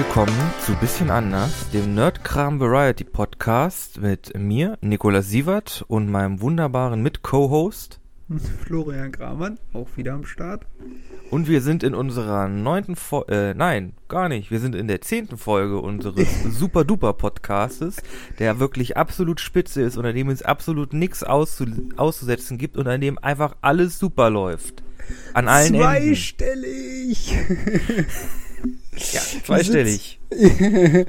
Willkommen zu Bisschen anders, dem Nerdkram Variety Podcast mit mir, Nikolas Sievert und meinem wunderbaren Mit-Co-Host Florian Gramann, auch wieder am Start. Und wir sind in unserer neunten Folge, äh, nein, gar nicht, wir sind in der zehnten Folge unseres super duper Podcastes, der wirklich absolut spitze ist und an dem es absolut nichts auszu auszusetzen gibt und an dem einfach alles super läuft. An allen Zweistellig! Enden. ja, zweistellig.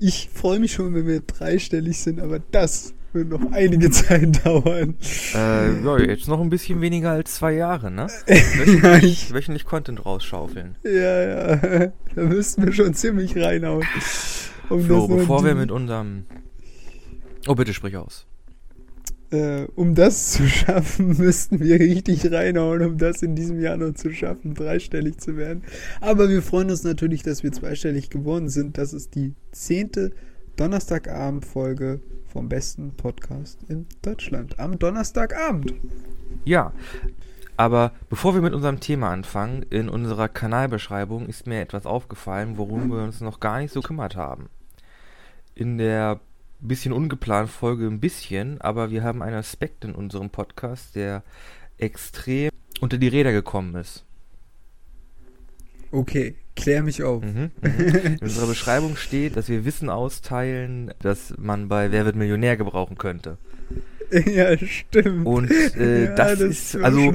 ich freue mich schon, wenn wir dreistellig sind, aber das wird noch einige Zeit dauern. Äh, ja, jetzt noch ein bisschen weniger als zwei Jahre, ne? Wöchentlich, wöchentlich Content rausschaufeln. Ja, ja. Da müssten wir schon ziemlich reinhauen. Um Flo, bevor wir mit unserem... Oh, bitte sprich aus. Äh, um das zu schaffen, müssten wir richtig reinhauen, um das in diesem Jahr noch zu schaffen, dreistellig zu werden. Aber wir freuen uns natürlich, dass wir zweistellig geworden sind. Das ist die zehnte Donnerstagabend-Folge vom besten Podcast in Deutschland am Donnerstagabend. Ja, aber bevor wir mit unserem Thema anfangen, in unserer Kanalbeschreibung ist mir etwas aufgefallen, worum wir uns noch gar nicht so gekümmert haben. In der bisschen ungeplant Folge ein bisschen, aber wir haben einen Aspekt in unserem Podcast, der extrem unter die Räder gekommen ist. Okay, klär mich auf. Mhm, mhm. In unserer Beschreibung steht, dass wir Wissen austeilen, das man bei Wer wird Millionär gebrauchen könnte. Ja, stimmt. Und äh, ja, das, das, ist, also,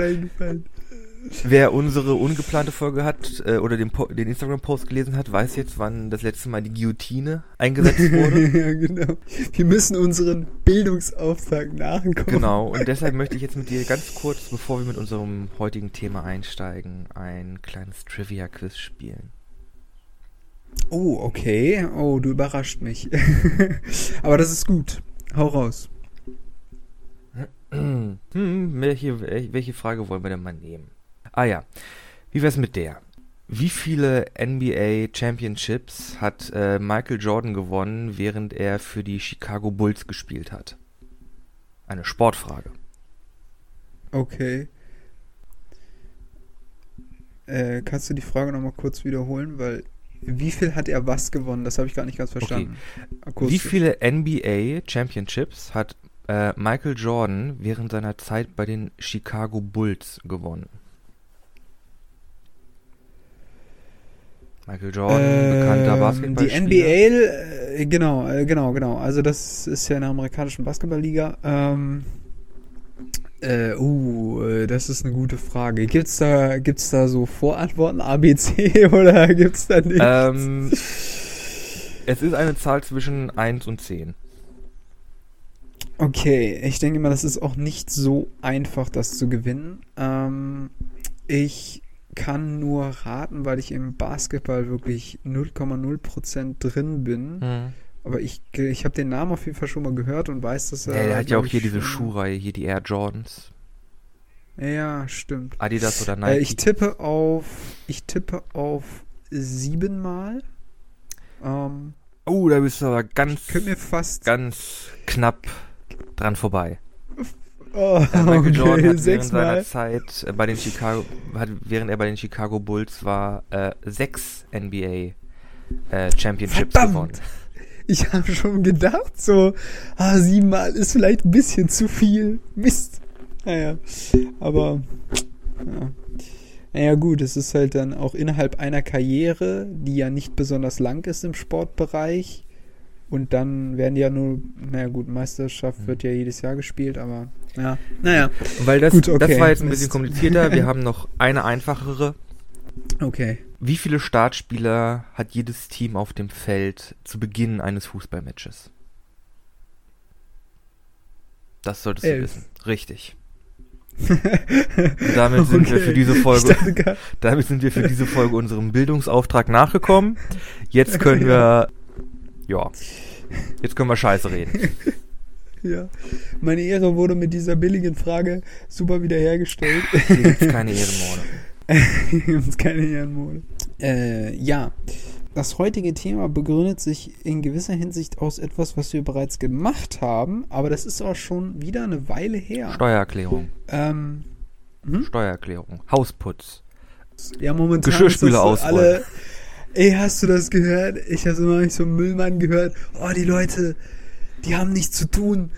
wer unsere ungeplante Folge hat äh, oder den, den Instagram-Post gelesen hat, weiß jetzt, wann das letzte Mal die Guillotine eingesetzt wurde. ja, genau. Wir müssen unseren Bildungsauftrag nachkommen. Genau, und deshalb möchte ich jetzt mit dir ganz kurz, bevor wir mit unserem heutigen Thema einsteigen, ein kleines Trivia-Quiz spielen. Oh, okay. Oh, du überrascht mich. Aber das ist gut. Hau raus. Hm, welche, welche Frage wollen wir denn mal nehmen? Ah ja, wie wär's mit der? Wie viele NBA Championships hat äh, Michael Jordan gewonnen, während er für die Chicago Bulls gespielt hat? Eine Sportfrage. Okay. Äh, kannst du die Frage nochmal kurz wiederholen? Weil wie viel hat er was gewonnen? Das habe ich gar nicht ganz verstanden. Okay. Wie viele NBA Championships hat äh, Michael Jordan während seiner Zeit bei den Chicago Bulls gewonnen? Michael Jordan, ähm, bekannter Basketballspieler. Die NBA, äh, genau, äh, genau, genau. Also das ist ja in der amerikanischen Basketballliga. Ähm, äh, uh, äh, das ist eine gute Frage. Gibt's da, gibt's da so Vorantworten ABC oder gibt's da nichts? Ähm, es ist eine Zahl zwischen 1 und 10. Okay, ich denke mal, das ist auch nicht so einfach, das zu gewinnen. Ähm, ich kann nur raten, weil ich im Basketball wirklich 0,0% drin bin. Mhm. Aber ich, ich habe den Namen auf jeden Fall schon mal gehört und weiß, dass er. Ja, der hat ja auch hier diese Schuhreihe, hier die Air Jordans. Ja, stimmt. Adidas oder Nike. Äh, ich tippe auf. Ich tippe auf siebenmal. Ähm, oh, da bist du aber ganz. Ich mir fast. Ganz knapp dran vorbei. Oh, äh, Michael okay, Jordan hat während seiner Zeit äh, bei den Chicago, hat, während er bei den Chicago Bulls war, äh, sechs NBA äh, Championships Verdammt. gewonnen. Ich habe schon gedacht, so, ah, siebenmal ist vielleicht ein bisschen zu viel. Mist. Naja, aber, ja. Naja, gut, es ist halt dann auch innerhalb einer Karriere, die ja nicht besonders lang ist im Sportbereich. Und dann werden ja nur, naja, gut, Meisterschaft mhm. wird ja jedes Jahr gespielt, aber ja, naja. Weil das, Gut, okay. das war jetzt ein bisschen komplizierter. Wir haben noch eine einfachere. Okay. Wie viele Startspieler hat jedes Team auf dem Feld zu Beginn eines Fußballmatches? Das solltest Elf. du wissen. Richtig. damit sind okay. wir für diese Folge damit sind wir für diese Folge unserem Bildungsauftrag nachgekommen. Jetzt können wir ja. Jetzt können wir Scheiße reden. Ja. Meine Ehre wurde mit dieser billigen Frage super wiederhergestellt. Hier gibt es keine Ehrenmorde. Hier gibt es keine Ehrenmorde. Äh, ja. Das heutige Thema begründet sich in gewisser Hinsicht aus etwas, was wir bereits gemacht haben, aber das ist auch schon wieder eine Weile her. Steuererklärung. Ähm, hm? Steuererklärung. Hausputz. Ja, momentan Geschirrspüler ausrollen. alle Ey, hast du das gehört? Ich habe immer nicht so einen Müllmann gehört. Oh, die Leute, die haben nichts zu tun.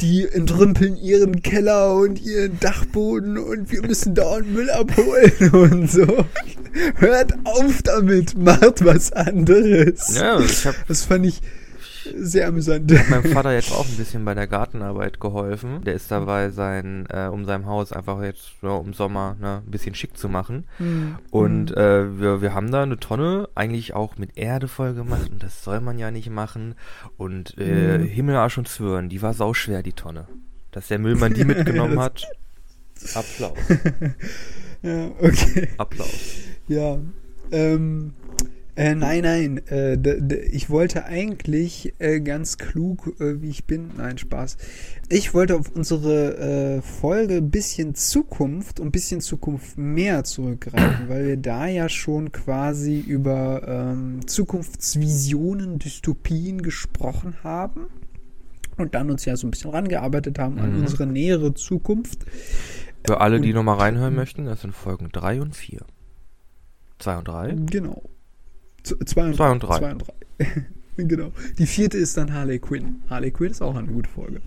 Die entrümpeln ihren Keller und ihren Dachboden und wir müssen dauernd Müll abholen und so. Hört auf damit, macht was anderes. Ja, ich hab, Das fand ich sehr amüsant. hab meinem Vater jetzt auch ein bisschen bei der Gartenarbeit geholfen. Der ist dabei, sein, äh, um sein Haus einfach jetzt ja, im Sommer ne, ein bisschen schick zu machen. Hm. Und äh, wir, wir haben da eine Tonne eigentlich auch mit Erde voll gemacht und das soll man ja nicht machen. Und äh, Mhm. Himmel, Arsch und Zwirn, die war sauschwer, die Tonne. Dass der Müllmann die mitgenommen hat. Applaus. Ja, okay. Applaus. Ja. Ähm, äh, nein, nein. Äh, ich wollte eigentlich äh, ganz klug, äh, wie ich bin. Nein, Spaß. Ich wollte auf unsere äh, Folge bisschen Zukunft und bisschen Zukunft mehr zurückgreifen, weil wir da ja schon quasi über ähm, Zukunftsvisionen, Dystopien gesprochen haben. Und dann uns ja so ein bisschen rangearbeitet haben an Mhm. unsere nähere Zukunft. Für alle, die Und- nochmal reinhören möchten, das sind Folgen 3 und 4. 2 und 3? Genau. Zwei und, Zwei und drei. Zwei und drei. genau. Die vierte ist dann Harley Quinn. Harley Quinn ist auch eine gute Folge.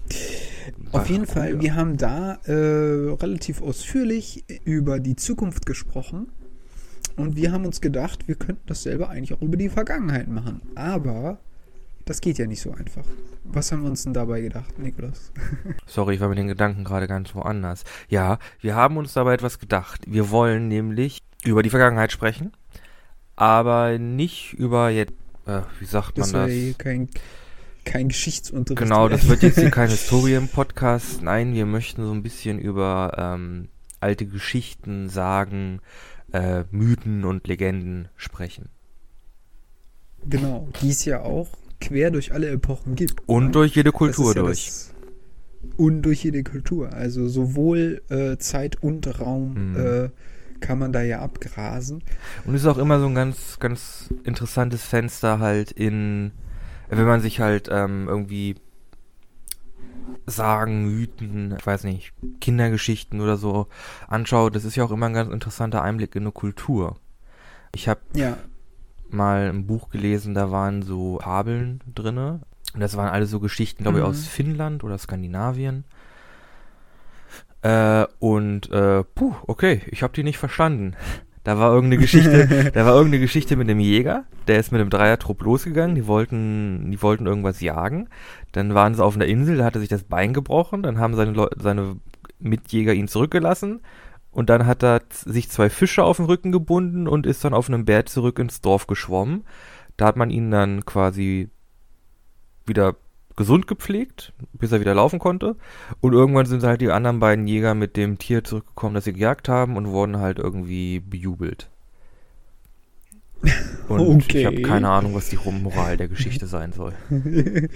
Auf jeden Fall, wir haben da äh, relativ ausführlich über die Zukunft gesprochen. Und wir haben uns gedacht, wir könnten dasselbe eigentlich auch über die Vergangenheit machen. Aber das geht ja nicht so einfach. Was haben wir uns denn dabei gedacht, Niklas? Sorry, ich war mit den Gedanken gerade ganz woanders. Ja, wir haben uns dabei etwas gedacht. Wir wollen nämlich über die Vergangenheit sprechen, aber nicht über jetzt, äh, wie sagt man Das soll das? hier kein, kein Geschichtsunterricht Genau, das wird jetzt hier kein Historien-Podcast. Nein, wir möchten so ein bisschen über ähm, alte Geschichten, Sagen, äh, Mythen und Legenden sprechen. Genau, die es ja auch quer durch alle Epochen gibt. Und ne? durch jede Kultur ja durch. das- Und durch jede Kultur. Also sowohl äh, Zeit und Raum Mhm. äh, kann man da ja abgrasen. Und es ist auch immer so ein ganz, ganz interessantes Fenster halt in, wenn man sich halt ähm, irgendwie Sagen, Mythen, ich weiß nicht, Kindergeschichten oder so anschaut. Das ist ja auch immer ein ganz interessanter Einblick in eine Kultur. Ich habe Ja, mal ein Buch gelesen, da waren so Fabeln drinne. Und das waren alle so Geschichten, glaube ich, Mhm. aus Finnland oder Skandinavien. Äh, und, äh, puh, okay, ich habe die nicht verstanden. Da war irgendeine Geschichte, da war irgendeine Geschichte mit einem Jäger, der ist mit einem Dreiertrupp losgegangen, die wollten, die wollten irgendwas jagen. Dann waren sie auf einer Insel, da hatte sich das Bein gebrochen, dann haben seine, Leu seine Mitjäger ihn zurückgelassen und dann hat er sich zwei Fische auf den Rücken gebunden und ist dann auf einem Berg zurück ins Dorf geschwommen. Da hat man ihn dann quasi wieder gesund gepflegt, bis er wieder laufen konnte. Und irgendwann sind halt die anderen beiden Jäger mit dem Tier zurückgekommen, das sie gejagt haben und wurden halt irgendwie bejubelt. Und ich habe Okay. keine Ahnung, was die Moral der Geschichte sein soll.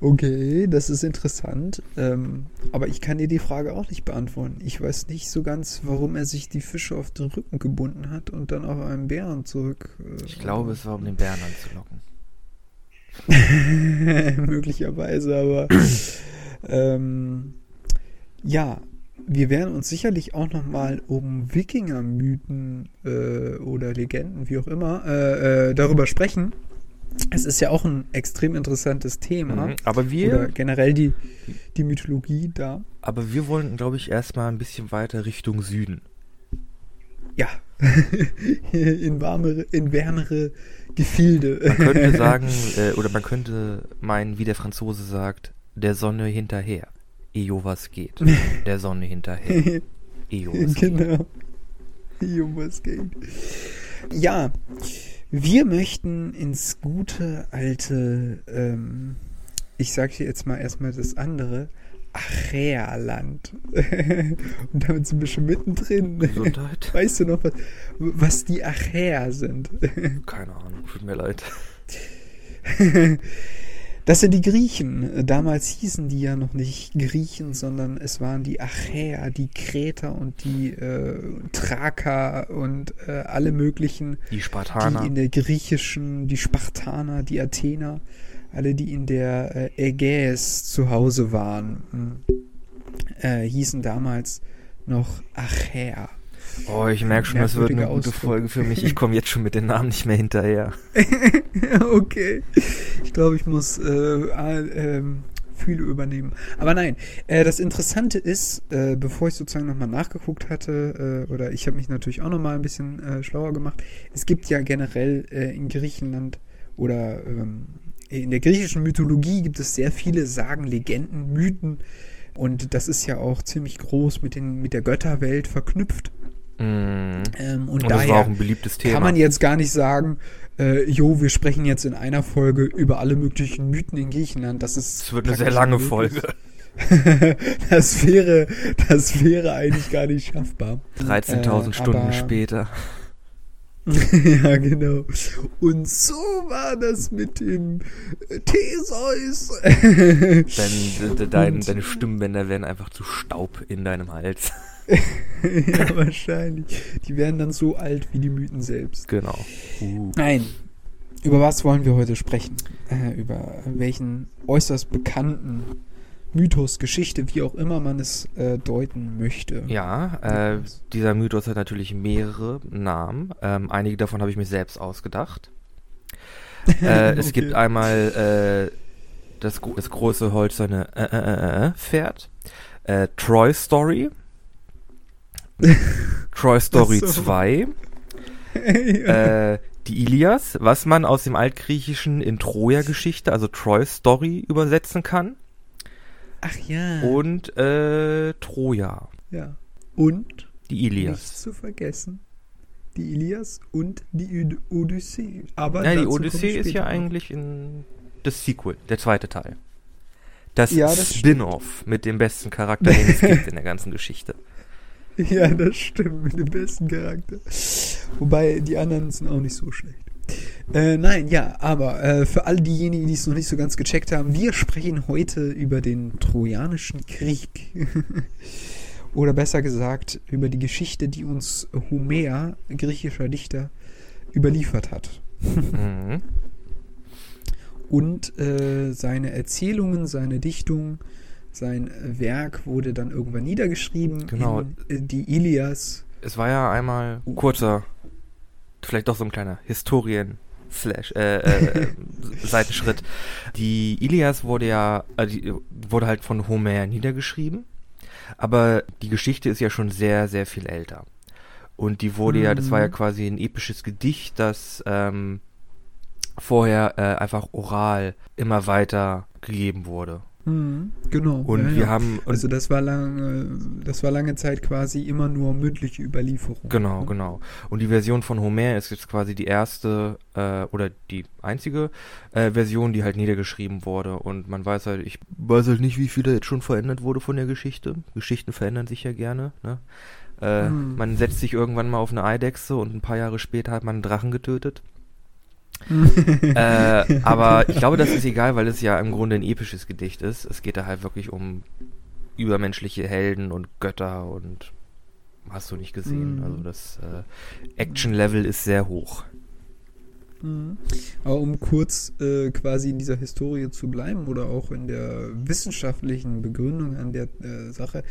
okay, das ist interessant. Ähm, aber ich kann dir die Frage auch nicht beantworten. Ich weiß nicht so ganz, warum er sich die Fische auf den Rücken gebunden hat und dann auf einen Bären zurück. Äh, Ich glaube, es war, um den Bären anzulocken. Möglicherweise, aber ähm, ja, wir werden uns sicherlich auch nochmal um Wikinger-Mythen äh, oder Legenden, wie auch immer, äh, äh, darüber sprechen. Es ist ja auch ein extrem interessantes Thema. Mhm. Aber Oder wir, generell die, die Mythologie da. aber wir wollen, glaube ich, erstmal ein bisschen weiter Richtung Süden. Ja. in, warmere, in wärmere Gefilde. Man könnte sagen, äh, oder man könnte meinen, wie der Franzose sagt, der Sonne hinterher. Ejo, was geht? Der Sonne hinterher. Ejo, was geht? genau. Jo, was geht. Ja, wir möchten ins gute alte, ähm, ich sag dir jetzt mal erstmal das andere, Achäerland. Und damit sind wir schon mittendrin. Gesundheit? Weißt du noch, was, was die Achäer sind? Keine Ahnung, tut mir leid. Das sind die Griechen. Damals hießen die ja noch nicht Griechen, sondern es waren die Achäer, die Kreter und die äh, Thraker und äh, alle möglichen, Die die Spartaner. in der griechischen, die Spartaner, die Athener, alle, die in der äh, Ägäis zu Hause waren, mh, äh, hießen damals noch Achäer. Oh, ich merke schon, das wird eine gute Ausdruck. Folge für mich. Ich komme jetzt schon mit den Namen nicht mehr hinterher. okay. Ich glaube, ich muss äh, ähm, viele übernehmen. Aber nein, äh, das Interessante ist, äh, bevor ich sozusagen nochmal nachgeguckt hatte, äh, oder ich habe mich natürlich auch nochmal ein bisschen äh, schlauer gemacht, es gibt ja generell äh, in Griechenland oder ähm, in der griechischen Mythologie gibt es sehr viele Sagen, Legenden, Mythen. Und das ist ja auch ziemlich groß mit, den, mit der Götterwelt verknüpft. Mm. Ähm, und, Und das daher war auch ein beliebtes Thema. kann man jetzt gar nicht sagen, äh, jo, wir sprechen jetzt in einer Folge über alle möglichen Mythen in Griechenland. Das ist. Es wird eine sehr lange unmöglich. Folge. das wäre, das wäre eigentlich gar nicht schaffbar. 13.000 Äh, Stunden später. ja, genau. Und so war das mit dem äh, Theseus. Dein, de, dein, deine Stimmbänder werden einfach zu Staub in deinem Hals. ja, wahrscheinlich. Die werden dann so alt wie die Mythen selbst. Genau. Uh. Nein. Über was wollen wir heute sprechen? Äh, über welchen äußerst bekannten Mythos, Geschichte, wie auch immer man es äh, deuten möchte. Ja, äh, dieser Mythos hat natürlich mehrere Namen. Ähm, einige davon habe ich mir selbst ausgedacht. Äh, Es Okay. gibt einmal äh, das, das große holzerne äh, äh, Pferd, Troy Story, Troy Story Ach so. 2, ja. die Ilias, was man aus dem Altgriechischen in Troja-Geschichte, also Troy Story, übersetzen kann, Ach ja. und äh, Troja, ja. Und, die nicht Ilias. zu vergessen, die Ilias und die Od- Odyssee. Aber Ja, die Odyssee ist ja noch. eigentlich in das Sequel, der zweite Teil. Das, Ja, das Spin-off mit dem besten Charakter, den es gibt in der ganzen Geschichte. Ja, das stimmt, mit dem besten Charakter. Wobei, die anderen sind auch nicht so schlecht. Äh, nein, ja, aber äh, für all diejenigen, die es noch nicht so ganz gecheckt haben, wir sprechen heute über den Trojanischen Krieg. Oder besser gesagt, über die Geschichte, die uns Homer, griechischer Dichter, überliefert hat. Mhm. Und äh, seine Erzählungen, seine Dichtung, sein Werk wurde dann irgendwann niedergeschrieben Genau. in äh, die Ilias. Es war ja einmal kurzer, vielleicht doch so ein kleiner Historien- Slash, äh, äh, Seitenschritt. Die Ilias wurde ja, äh, die wurde halt von Homer niedergeschrieben, aber die Geschichte ist ja schon sehr, sehr viel älter. Und die wurde ja, das war ja Mhm. quasi ein episches Gedicht, das ähm, vorher äh, einfach oral immer weiter gegeben wurde. Mhm, genau. Und ja, wir ja. haben, und Also das war lange, das war lange Zeit quasi immer nur mündliche Überlieferung. Genau, ne? genau. Und die Version von Homer ist jetzt quasi die erste äh, oder die einzige äh, Version, die halt niedergeschrieben wurde. Und man weiß halt, ich weiß halt nicht, wie viel da jetzt schon verändert wurde von der Geschichte. Geschichten verändern sich ja gerne. Ne? Äh, Hm. Man setzt sich irgendwann mal auf eine Eidechse und ein paar Jahre später hat man einen Drachen getötet. Äh, aber ich glaube, das ist egal, weil es ja im Grunde ein episches Gedicht ist. Es geht da halt wirklich um übermenschliche Helden und Götter und hast du nicht gesehen. Mhm. Also das äh, Action-Level ist sehr hoch. Mhm. Aber um kurz äh, quasi in dieser Historie zu bleiben oder auch in der wissenschaftlichen Begründung an der äh, Sache,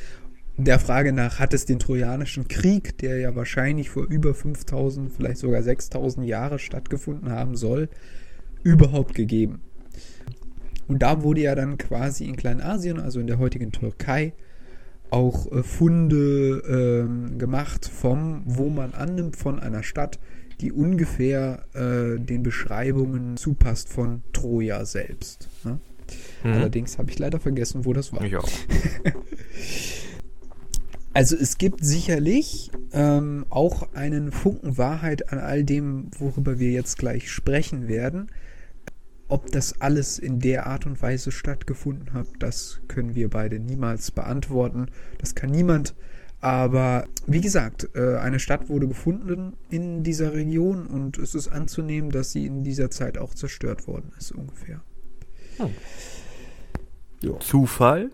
der Frage nach, hat es den Trojanischen Krieg, der ja wahrscheinlich vor über 5000, vielleicht sogar 6000 Jahre stattgefunden haben soll, überhaupt gegeben? Und da wurde ja dann quasi in Kleinasien, also in der heutigen Türkei, auch äh, Funde ähm, gemacht vom, wo man annimmt, von einer Stadt, die ungefähr äh, den Beschreibungen zupasst von Troja selbst. Ne? Mhm. Allerdings habe ich leider vergessen, wo das war. Ich auch. Also es gibt sicherlich ähm, auch einen Funken Wahrheit an all dem, worüber wir jetzt gleich sprechen werden. Ob das alles in der Art und Weise stattgefunden hat, das können wir beide niemals beantworten. Das kann niemand. Aber wie gesagt, äh, eine Stadt wurde gefunden in dieser Region und es ist anzunehmen, dass sie in dieser Zeit auch zerstört worden ist, ungefähr. Oh. Ja. Zufall?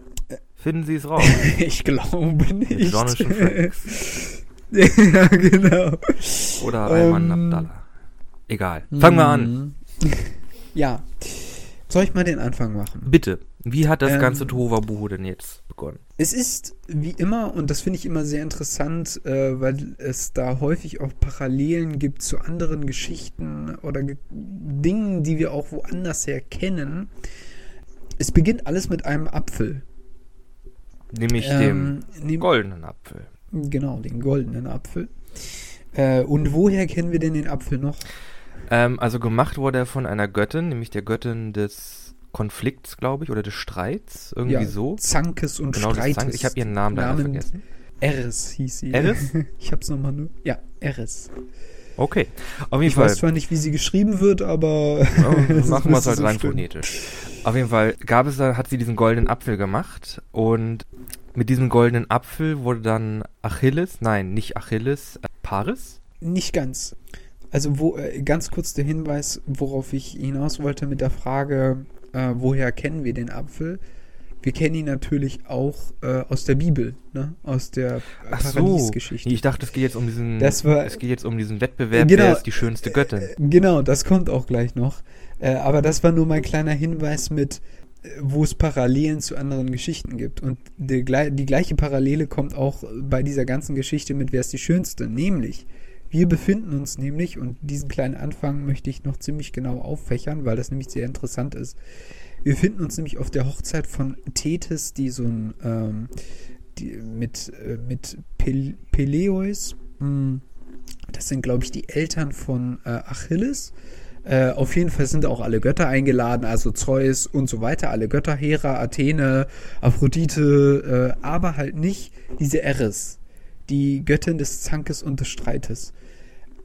Finden Sie es raus. Ich glaube nicht. Mit Jonathan Frakes. ja, genau. Oder Ayman Ähm, Abdallah. Egal. Fangen wir an. Ja. Soll ich mal den Anfang machen? Bitte. Wie hat das Ähm, ganze Tohuwabohu denn jetzt begonnen. Es ist wie immer, und das finde ich immer sehr interessant, äh, weil es da häufig auch Parallelen gibt zu anderen Geschichten oder Ge Dingen, die wir auch woanders her kennen. Es beginnt alles mit einem Apfel. Nämlich ähm, dem goldenen Apfel. Genau, den goldenen Apfel. Äh, und woher kennen wir denn den Apfel noch? Ähm, also gemacht wurde er von einer Göttin, nämlich der Göttin des Konflikts, glaube ich, oder des Streits, irgendwie ja, so. Zankes und genau, Streites. Zank, ich habe ihren Namen, Namen leider vergessen. Eris hieß sie. Eris? Ich habe es nochmal nur. Ja, Eris. Okay, auf jeden ich Fall. Ich weiß zwar nicht, wie sie geschrieben wird, aber. Oh, machen wir es halt so rein stimmt. phonetisch. Auf jeden Fall gab es da, hat sie diesen goldenen Apfel gemacht und mit diesem goldenen Apfel wurde dann Achilles, nein, nicht Achilles, äh, Paris? Nicht ganz. Also wo, äh, ganz kurz der Hinweis, worauf ich hinaus wollte mit der Frage, äh, woher kennen wir den Apfel? Wir kennen ihn natürlich auch äh, aus der Bibel, ne? aus der Paradiesgeschichte. So. Ich dachte, es geht jetzt um diesen, das war, es geht jetzt um diesen Wettbewerb, genau, wer ist die schönste Göttin. Äh, genau, das kommt auch gleich noch. Äh, aber das war nur mein kleiner Hinweis mit, wo es Parallelen zu anderen Geschichten gibt. Und die, die, gleiche Parallele kommt auch bei dieser ganzen Geschichte mit Wer ist die Schönste? Nämlich, wir befinden uns nämlich, und diesen kleinen Anfang möchte ich noch ziemlich genau auffächern, weil das nämlich sehr interessant ist. Wir befinden uns nämlich auf der Hochzeit von Tethys, die so ein ähm, die, mit, äh, mit Pel Peleus, hm, das sind glaube ich die Eltern von äh, Achilles, äh, auf jeden Fall sind auch alle Götter eingeladen, also Zeus und so weiter, alle Götter, Hera, Athene, Aphrodite, äh, aber halt nicht diese Eris, die Göttin des Zankes und des Streites.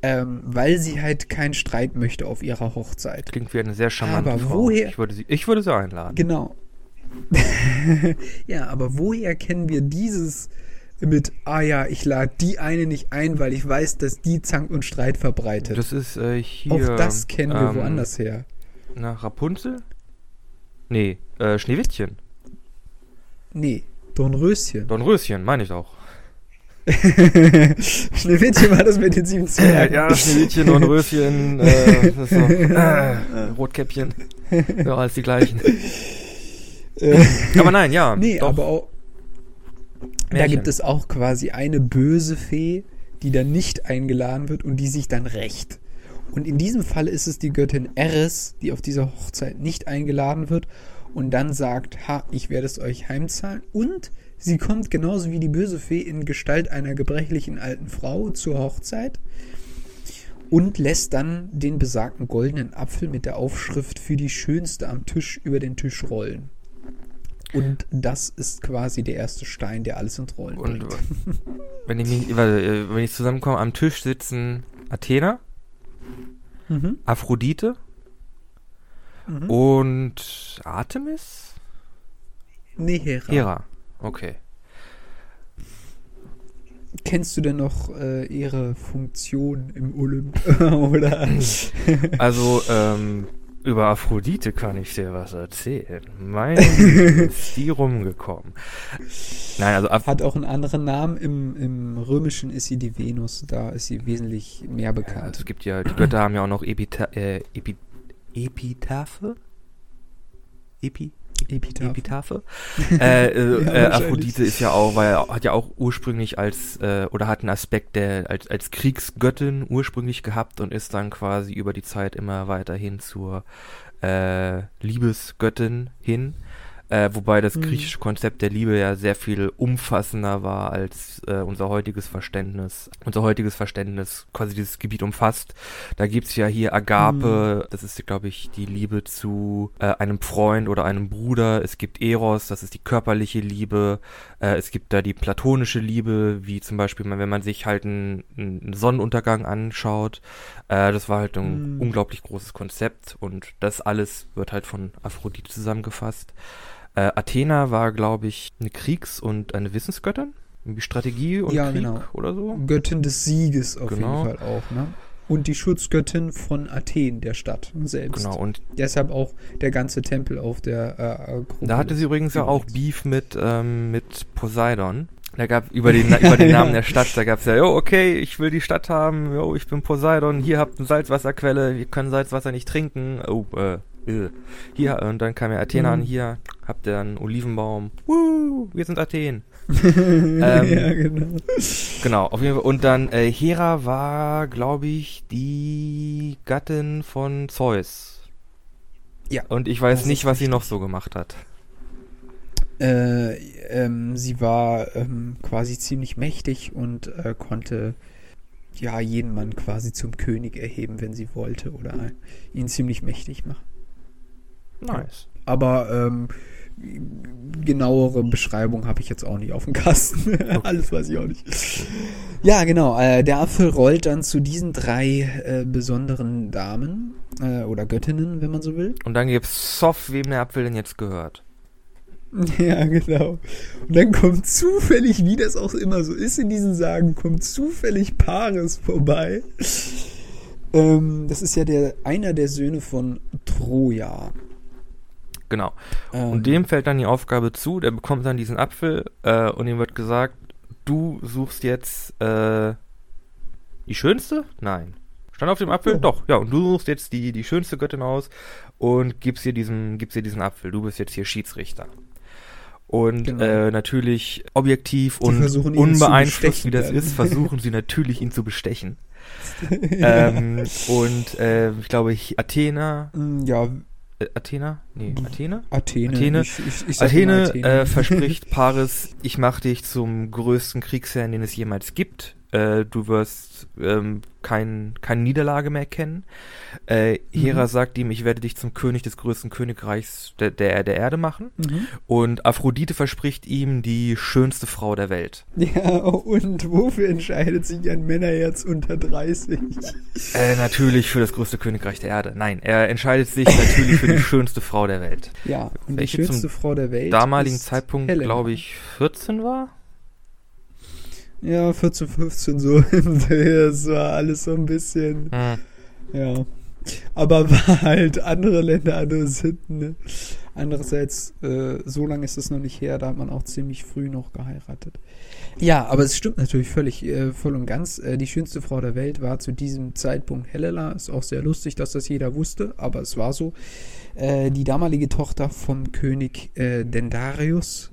Ähm, weil sie halt keinen Streit möchte auf ihrer Hochzeit. Klingt wie eine sehr charmante aber Frau. Woher, ich, würde sie, ich würde sie einladen. Genau. ja, aber woher kennen wir dieses mit, ah ja, ich lade die eine nicht ein, weil ich weiß, dass die Zank und Streit verbreitet. Das ist äh, hier. Auch das kennen wir ähm, woanders her. Na, Rapunzel? Nee, äh, Schneewittchen. Nee, Dornröschen. Dornröschen, meine ich auch. Schneewittchen war das mit den sieben Zwergen. Ja, Schneewittchen, äh, das ist so, äh, Rotkäppchen. Ja, alles die gleichen. Äh. aber nein, ja. Nee, doch. aber auch, Märchen. Da gibt es auch quasi eine böse Fee, die dann nicht eingeladen wird und die sich dann rächt. Und in diesem Fall ist es die Göttin Eris, die auf dieser Hochzeit nicht eingeladen wird und dann sagt, ha, ich werde es euch heimzahlen. Und sie kommt genauso wie die böse Fee in Gestalt einer gebrechlichen alten Frau zur Hochzeit und lässt dann den besagten goldenen Apfel mit der Aufschrift für die Schönste am Tisch über den Tisch rollen. Und das ist quasi der erste Stein, der alles ins Rollen und, bringt. Wenn ich, mich, äh, wenn ich zusammenkomme, am Tisch sitzen Athena, mhm. Aphrodite mhm. und Artemis? Nee, Hera. Hera, okay. Kennst du denn noch äh, ihre Funktion im Olymp? Oder? also, ähm, über Aphrodite kann ich dir was erzählen. Meine ist die rumgekommen. Nein, also Af hat auch einen anderen Namen. Im, Im Römischen ist sie die Venus. Da ist sie wesentlich mehr bekannt. Ja, also es gibt ja, die Götter haben ja auch noch Epita äh, Epi Epitaphe. Epi Epitaphe. Epitaphe. äh, äh, ja, äh, Aphrodite ist ja auch, weil er hat ja auch ursprünglich als äh, oder hat einen Aspekt der als als Kriegsgöttin ursprünglich gehabt und ist dann quasi über die Zeit immer weiterhin zur äh, Liebesgöttin hin. Äh, wobei das mhm. griechische Konzept der Liebe ja sehr viel umfassender war als äh, unser heutiges Verständnis. Unser heutiges Verständnis quasi dieses Gebiet umfasst. Da gibt's ja hier Agape, mhm. das ist, glaube ich, die Liebe zu äh, einem Freund oder einem Bruder. Es gibt Eros, das ist die körperliche Liebe. Äh, es gibt da die platonische Liebe, wie zum Beispiel, wenn man sich halt einen, einen Sonnenuntergang anschaut. Äh, das war halt ein mhm. unglaublich großes Konzept und das alles wird halt von Aphrodite zusammengefasst. Äh, Athena war, glaube ich, eine Kriegs- und eine Wissensgöttin. Irgendwie Strategie und ja, Krieg genau. oder so. Göttin des Sieges auf genau. jeden Fall auch, ne? Und die Schutzgöttin von Athen, der Stadt selbst. Genau, und deshalb auch der ganze Tempel auf der äh, Gruppe. Da hatte sie übrigens ja auch Beef mit, ähm, mit Poseidon. Da gab über den, über den Namen der Stadt, da gab es ja, jo, okay, ich will die Stadt haben, jo, ich bin Poseidon, hier habt eine Salzwasserquelle, wir können Salzwasser nicht trinken. Oh, äh, Äh. Hier, und dann kam ja Athena Mhm. an, hier, habt ihr einen Olivenbaum. Woo, wir sind Athen. ja, genau. Genau, auf jeden Fall. Und dann äh, Hera war, glaube ich, die Gattin von Zeus. Ja, Und ich weiß nicht, was sie noch so gemacht hat. Äh, ähm, sie war ähm, quasi ziemlich mächtig und äh, konnte ja jeden Mann quasi zum König erheben, wenn sie wollte, oder ihn ziemlich mächtig machen. Nice. Aber ähm, genauere Beschreibung habe ich jetzt auch nicht auf dem Kasten. Alles weiß ich auch nicht. Ja, genau. Äh, der Apfel rollt dann zu diesen drei äh, besonderen Damen äh, oder Göttinnen, wenn man so will. Und dann gibt's Soft, wem der Apfel denn jetzt gehört. Ja, genau. Und dann kommt zufällig, wie das auch immer so ist in diesen Sagen, kommt zufällig Paris vorbei. Ähm, das ist ja der einer der Söhne von Troja. Genau. Ähm, Und dem fällt dann die Aufgabe zu, der bekommt dann diesen Apfel äh, und ihm wird gesagt, du suchst jetzt äh, die schönste? Nein. Stand auf dem Apfel? Ja. Doch, ja. Und du suchst jetzt die, die schönste Göttin aus und gibst ihr diesen, gibst ihr diesen Apfel. Du bist jetzt hier Schiedsrichter. Und Genau. äh, natürlich objektiv und unbeeinflusst, wie das ist, versuchen sie natürlich, ihn zu bestechen. Ähm, und äh, ich glaube, ich- Athena, Mm, ja, äh, Athena? Nee, Athene? Athene. Athene. Ich, ich, ich Athene, Athene. Äh, verspricht Paris, ich mache dich zum größten Kriegsherrn, den es jemals gibt. Äh, du wirst ähm, kein, keine Niederlage mehr kennen. Äh, Hera Mhm. sagt ihm, ich werde dich zum König des größten Königreichs der, der, der Erde machen. Mhm. Und Aphrodite verspricht ihm die schönste Frau der Welt. Ja, und wofür entscheidet sich ein Männerherz unter 30? Äh, natürlich für das größte Königreich der Erde. Nein, er entscheidet sich natürlich für die schönste Frau der Welt. Ja, und die Welche zum schönste Frau der Welt. Damaligen Zeitpunkt, glaube ich, 14 war. Ja, 14, 15 so. Das war alles so ein bisschen. Hm. Ja. Aber war halt andere Länder, andere Sitten. Ne? Andererseits, äh, so lange ist es noch nicht her, da hat man auch ziemlich früh noch geheiratet. Ja, aber es stimmt natürlich völlig, äh, voll und ganz. Äh, die schönste Frau der Welt war zu diesem Zeitpunkt Helena. Ist auch sehr lustig, dass das jeder wusste, aber es war so. Äh, die damalige Tochter vom König äh, Dendarius.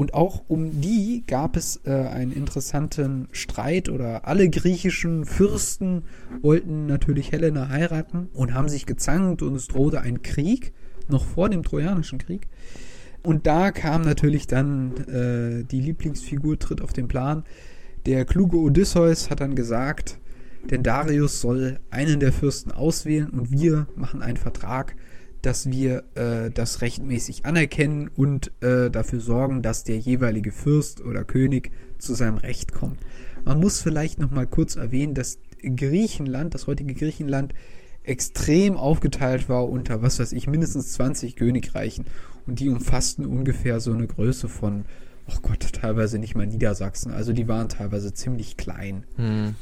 Und auch um die gab es äh, einen interessanten Streit oder alle griechischen Fürsten wollten natürlich Helena heiraten und haben sich gezankt und es drohte ein Krieg, noch vor dem Trojanischen Krieg. Und da kam natürlich dann äh, die Lieblingsfigur tritt auf den Plan. Der kluge Odysseus hat dann gesagt, denn Darius soll einen der Fürsten auswählen und wir machen einen Vertrag, dass wir äh, das rechtmäßig anerkennen und äh, dafür sorgen, dass der jeweilige Fürst oder König zu seinem Recht kommt. Man muss vielleicht noch mal kurz erwähnen, dass Griechenland, das heutige Griechenland, extrem aufgeteilt war unter, was weiß ich, mindestens 20 Königreichen. Und die umfassten ungefähr so eine Größe von, oh Gott, teilweise nicht mal Niedersachsen. Also die waren teilweise ziemlich klein. Hm.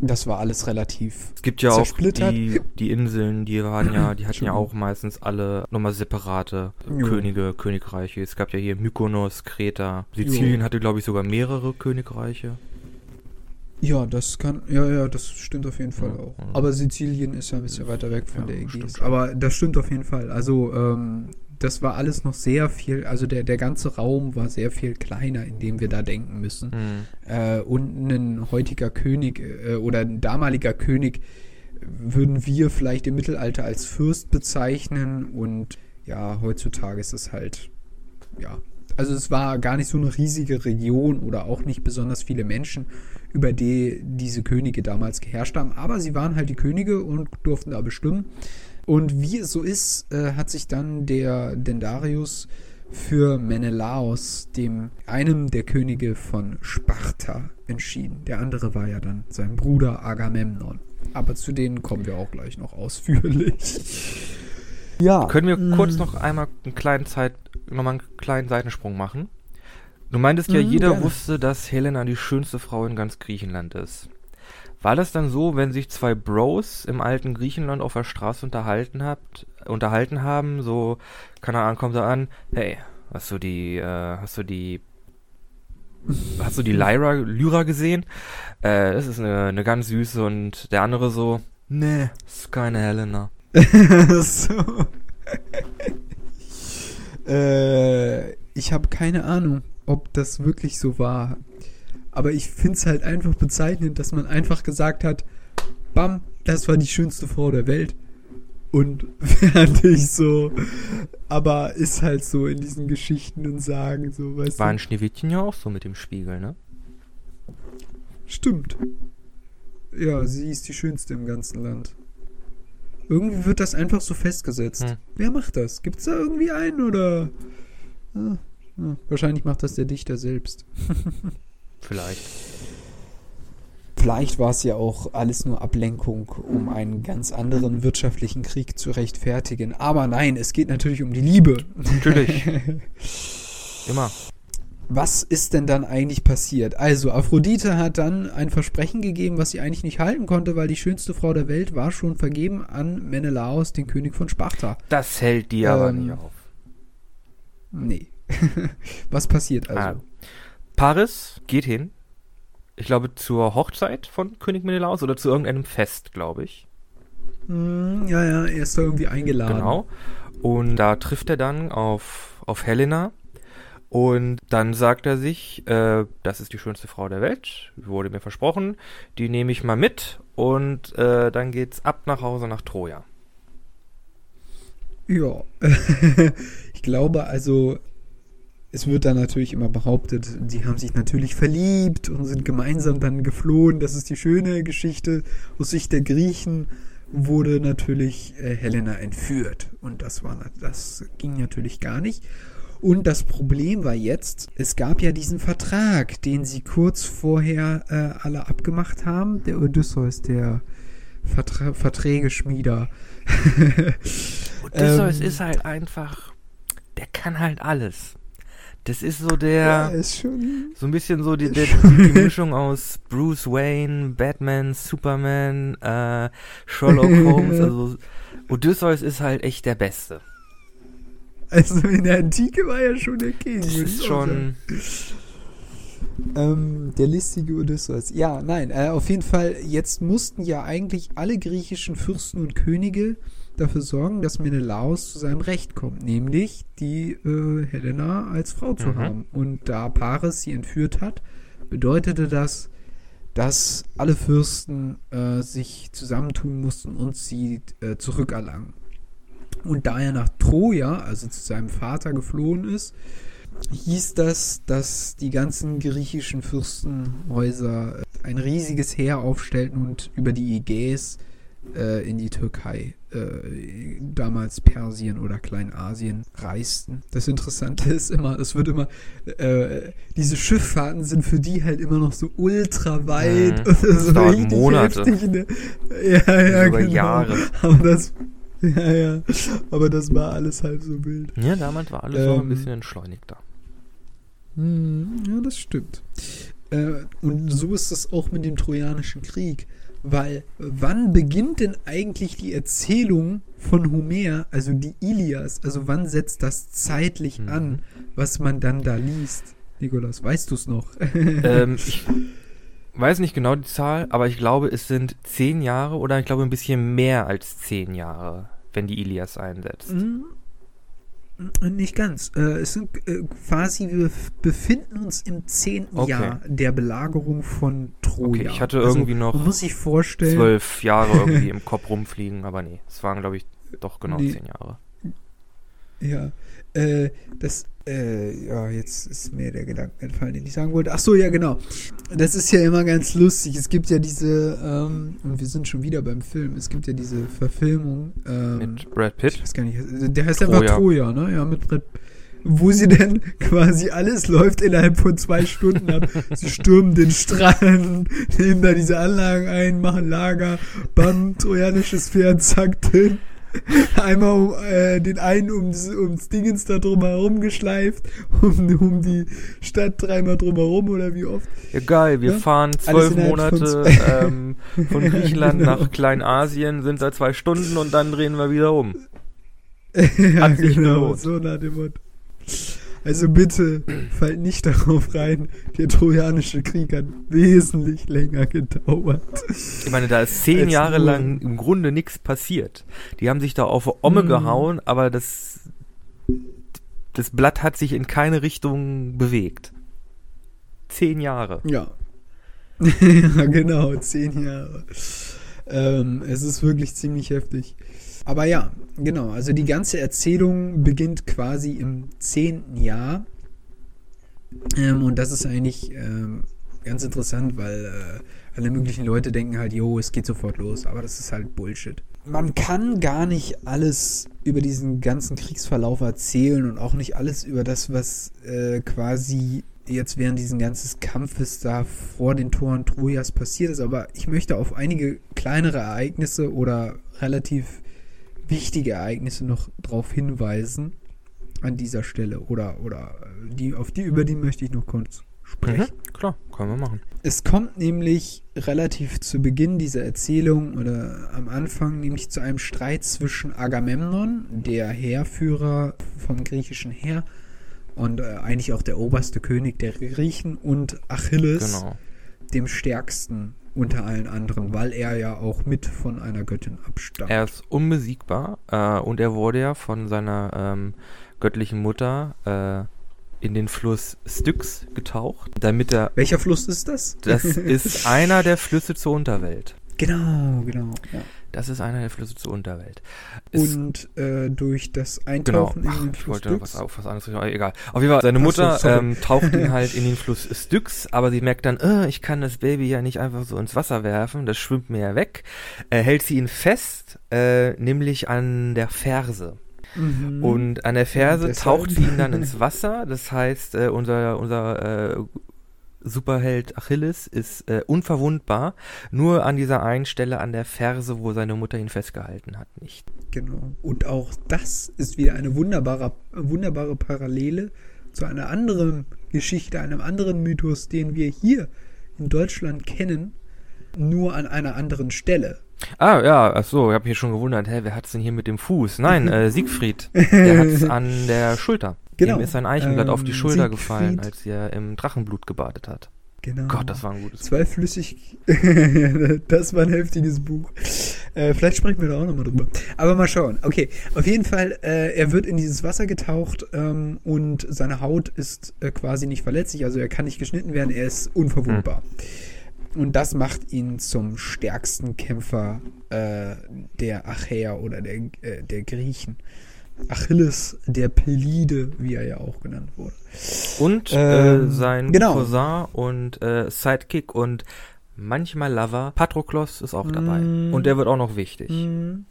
Das war alles relativ Es gibt ja auch die, die Inseln, die waren ja, die hatten ja auch meistens alle nochmal separate Jo. Könige, Königreiche. Es gab ja hier Mykonos, Kreta. Sizilien hatte, glaube ich, sogar mehrere Königreiche. Ja, das kann, ja, ja, das stimmt auf jeden Fall Ja, auch. Aber Sizilien ist ja ein bisschen weiter weg von Ja, der Ägäis. Aber das stimmt auf jeden Fall. Also, ähm, das war alles noch sehr viel, also der, der ganze Raum war sehr viel kleiner, in dem wir da denken müssen. Hm. Äh, und ein heutiger König äh, oder ein damaliger König würden wir vielleicht im Mittelalter als Fürst bezeichnen und ja, heutzutage ist es halt, ja, also es war gar nicht so eine riesige Region oder auch nicht besonders viele Menschen, über die diese Könige damals geherrscht haben, aber sie waren halt die Könige und durften da bestimmen. Und wie es so ist, äh, hat sich dann der Dendarius für Menelaos, dem einem der Könige von Sparta, entschieden. Der andere war ja dann sein Bruder Agamemnon. Aber zu denen kommen wir auch gleich noch ausführlich. Ja. Können wir mm, kurz noch einmal einen kleinen Zeit, nochmal einen kleinen Seitensprung machen? Du meintest ja, Mhm, jeder gerne. wusste, dass Helena die schönste Frau in ganz Griechenland ist. War das dann so, wenn sich zwei Bros im alten Griechenland auf der Straße unterhalten habt, unterhalten haben, so, keine Ahnung, kommt er an, hey, hast du die, äh, hast du die, hast du die Lyra, Lyra gesehen? Äh, das ist eine, eine ganz süße und der andere so, nee, ist keine Helena. so. äh, ich habe keine Ahnung, ob das wirklich so war. Aber ich finde es halt einfach bezeichnend, dass man einfach gesagt hat, bam, das war die schönste Frau der Welt. Und fertig so. Aber ist halt so in diesen Geschichten und Sagen so, weißt War du. ein Schneewittchen ja auch so mit dem Spiegel, ne? Stimmt. Ja, sie ist die schönste im ganzen Land. Irgendwie wird das einfach so festgesetzt. Hm. Wer macht das? Gibt's da irgendwie einen oder? Ah, ah, wahrscheinlich macht das der Dichter selbst. Vielleicht. Vielleicht war es ja auch alles nur Ablenkung, um einen ganz anderen wirtschaftlichen Krieg zu rechtfertigen. Aber nein, es geht natürlich um die Liebe. Natürlich. Immer. Was ist denn dann eigentlich passiert? Also, Aphrodite hat dann ein Versprechen gegeben, was sie eigentlich nicht halten konnte, weil die schönste Frau der Welt war schon vergeben an Menelaos, den König von Sparta. Das hält die aber Ähm, nicht auf. Nee. was passiert also? Ah. Paris geht hin. Ich glaube, zur Hochzeit von König Menelaus oder zu irgendeinem Fest, glaube ich. Hm, ja, ja, er ist da irgendwie eingeladen. Genau. Und da trifft er dann auf, auf Helena. Und dann sagt er sich, äh, das ist die schönste Frau der Welt, wurde mir versprochen, die nehme ich mal mit und äh, dann geht's ab nach Hause nach Troja. Ja, ich glaube also, es wird dann natürlich immer behauptet, die haben sich natürlich verliebt und sind gemeinsam dann geflohen. Das ist die schöne Geschichte. Aus Sicht der Griechen wurde natürlich äh, Helena entführt und das war das ging natürlich gar nicht. Und das Problem war jetzt, es gab ja diesen Vertrag, den sie kurz vorher äh, alle abgemacht haben. Der Odysseus, der Vertra Verträgeschmieder. Odysseus Ähm, ist halt einfach, der kann halt alles. Das ist so Ja, der, ist schon. so ein bisschen so die, die, die Mischung aus Bruce Wayne, Batman, Superman, äh, Sherlock Holmes. Also Odysseus ist halt echt der Beste. Also in der Antike war er schon der King. Das ist schon. Ähm, der listige Odysseus. Ja, nein, äh, auf jeden Fall, jetzt mussten ja eigentlich alle griechischen Fürsten und Könige dafür sorgen, dass Menelaos zu seinem Recht kommt, nämlich die äh, Helena als Frau zu Mhm. haben. Und da Paris sie entführt hat, bedeutete das, dass alle Fürsten äh, sich zusammentun mussten und sie äh, zurückerlangen. Und da er nach Troja, also zu seinem Vater, geflohen ist, hieß das, dass die ganzen griechischen Fürstenhäuser äh, ein riesiges Heer aufstellten und über die Ägäis äh, in die Türkei, äh, damals Persien oder Kleinasien, reisten. Das Interessante ist immer, es wird immer, äh, diese Schifffahrten sind für die halt immer noch so ultra weit Mhm. und Das so dauert Monate. heftig. Ne? Ja, ja, Sogar genau. Jahre. Aber das, ja, ja, aber das war alles halb so wild. ja, damals war alles noch ein Ähm, bisschen entschleunigter. Hm, ja, das stimmt. Äh, und so ist es auch mit dem Trojanischen Krieg. Weil wann beginnt denn eigentlich die Erzählung von Homer, also die Ilias? Also wann setzt das zeitlich Mhm. an, was man dann da liest? Nikolas, weißt du es noch? ähm, ich weiß nicht genau die Zahl, aber ich glaube, es sind zehn Jahre oder ich glaube ein bisschen mehr als zehn Jahre, wenn die Ilias einsetzt. Hm, Nicht ganz. Äh, es sind äh, quasi, wir befinden uns im zehnten Okay. Jahr der Belagerung von Troja. Okay, ich hatte irgendwie noch Man muss sich vorstellen. Zwölf Jahre irgendwie im Kopf rumfliegen, aber nee, es waren, glaube ich, doch genau Nee. zehn Jahre. Ja, äh, das, äh, ja, jetzt ist mir der Gedanke entfallen, den ich sagen wollte. Ach so, ja, genau. Das ist ja immer ganz lustig. Es gibt ja diese, ähm, und wir sind schon wieder beim Film, es gibt ja diese Verfilmung, ähm, Mit Brad ich Pitt. weiß gar nicht, der heißt Troja. einfach Troja, ne? Ja, mit Brett. Wo sie denn quasi alles läuft innerhalb von zwei Stunden ab. Sie stürmen den Strand, nehmen da diese Anlagen ein, machen Lager, bam, trojanisches Pferd, zack, drin. Einmal um, äh, den einen ums, ums Dingens da drum herum geschleift, um, um die Stadt dreimal drum herum oder wie oft. Ja, geil, wir Ja, fahren zwölf Monate ähm, von Griechenland Genau. nach Kleinasien, sind da zwei Stunden und dann drehen wir wieder um. ja, Hat sich genau, gelohnt. so nach dem Motto. Also bitte fallt nicht darauf rein, der Trojanische Krieg hat wesentlich länger gedauert. Ich meine, da ist zehn Jahre nur- lang im Grunde nichts passiert. Die haben sich da auf Omme Mhm. gehauen, aber das, das Blatt hat sich in keine Richtung bewegt. Zehn Jahre. Ja. ja, genau, zehn Jahre. Ähm, es ist wirklich ziemlich heftig. Aber ja, genau, also die ganze Erzählung beginnt quasi im zehnten Jahr. Ähm, und das ist eigentlich ähm, ganz interessant, weil äh, alle möglichen Leute denken halt, jo, es geht sofort los, aber das ist halt Bullshit. Man kann gar nicht alles über diesen ganzen Kriegsverlauf erzählen und auch nicht alles über das, was äh, quasi jetzt während dieses ganzen Kampfes da vor den Toren Trojas passiert ist, aber ich möchte auf einige kleinere Ereignisse oder relativ wichtige Ereignisse noch drauf hinweisen an dieser Stelle oder oder äh, die auf die über die möchte ich noch kurz sprechen. Mhm, klar, können wir machen. Es kommt nämlich relativ zu Beginn dieser Erzählung oder am Anfang nämlich zu einem Streit zwischen Agamemnon, der Heerführer vom griechischen Heer und äh, eigentlich auch der oberste König der Griechen und Achilles, Genau. dem stärksten unter allen anderen, weil er ja auch mit von einer Göttin abstammt. Er ist unbesiegbar äh, und er wurde ja von seiner ähm, göttlichen Mutter äh, in den Fluss Styx getaucht, damit er. Welcher Fluss ist das? Das ist einer der Flüsse zur Unterwelt. genau, genau. Ja. Das ist einer der Flüsse zur Unterwelt. Ist- Und äh, durch das Genau. Eintauchen Ach, in den ich Fluss wollte noch was, auf was anderes. aber Egal. Auf jeden Fall, seine so, Mutter sorry. ähm, taucht ihn halt in den Fluss Styx, aber sie merkt dann, äh, ich kann das Baby ja nicht einfach so ins Wasser werfen, das schwimmt mir ja weg. Äh, hält sie ihn fest, äh, nämlich an der Ferse. Mhm. Und an der Ferse taucht sie ihn dann ins Wasser. Das heißt, äh, unser, unser äh, Superheld Achilles ist äh, unverwundbar. Nur an dieser einen Stelle an der Ferse, wo seine Mutter ihn festgehalten hat, nicht. Genau. Und auch das ist wieder eine wunderbare, wunderbare Parallele zu einer anderen Geschichte, einem anderen Mythos, den wir hier in Deutschland kennen, nur an einer anderen Stelle. Ah, ja, ach so, ich habe mich schon gewundert, hä, wer hat's denn hier mit dem Fuß? Nein, äh, Siegfried. Der hat's an der Schulter. Genau. Ihm ist ein Eichenblatt Ähm, auf die Schulter Siegfried- gefallen, als er im Drachenblut gebadet hat. Genau. Gott, das war ein gutes Zweiflüssig. das war ein heftiges Buch. Äh, vielleicht sprechen wir da auch nochmal drüber. Aber mal schauen. Okay, auf jeden Fall, äh, er wird in dieses Wasser getaucht ähm, und seine Haut ist äh, quasi nicht verletzlich, also er kann nicht geschnitten werden, er ist unverwundbar. Und das macht ihn zum stärksten Kämpfer äh, der Achäer oder der, äh, der Griechen. Achilles der Pelide, wie er ja auch genannt wurde. Und Ähm, äh, sein genau. Cousin und äh, Sidekick und manchmal Lover, Patroklos ist auch dabei. Mm. Und der wird auch noch wichtig. Mhm.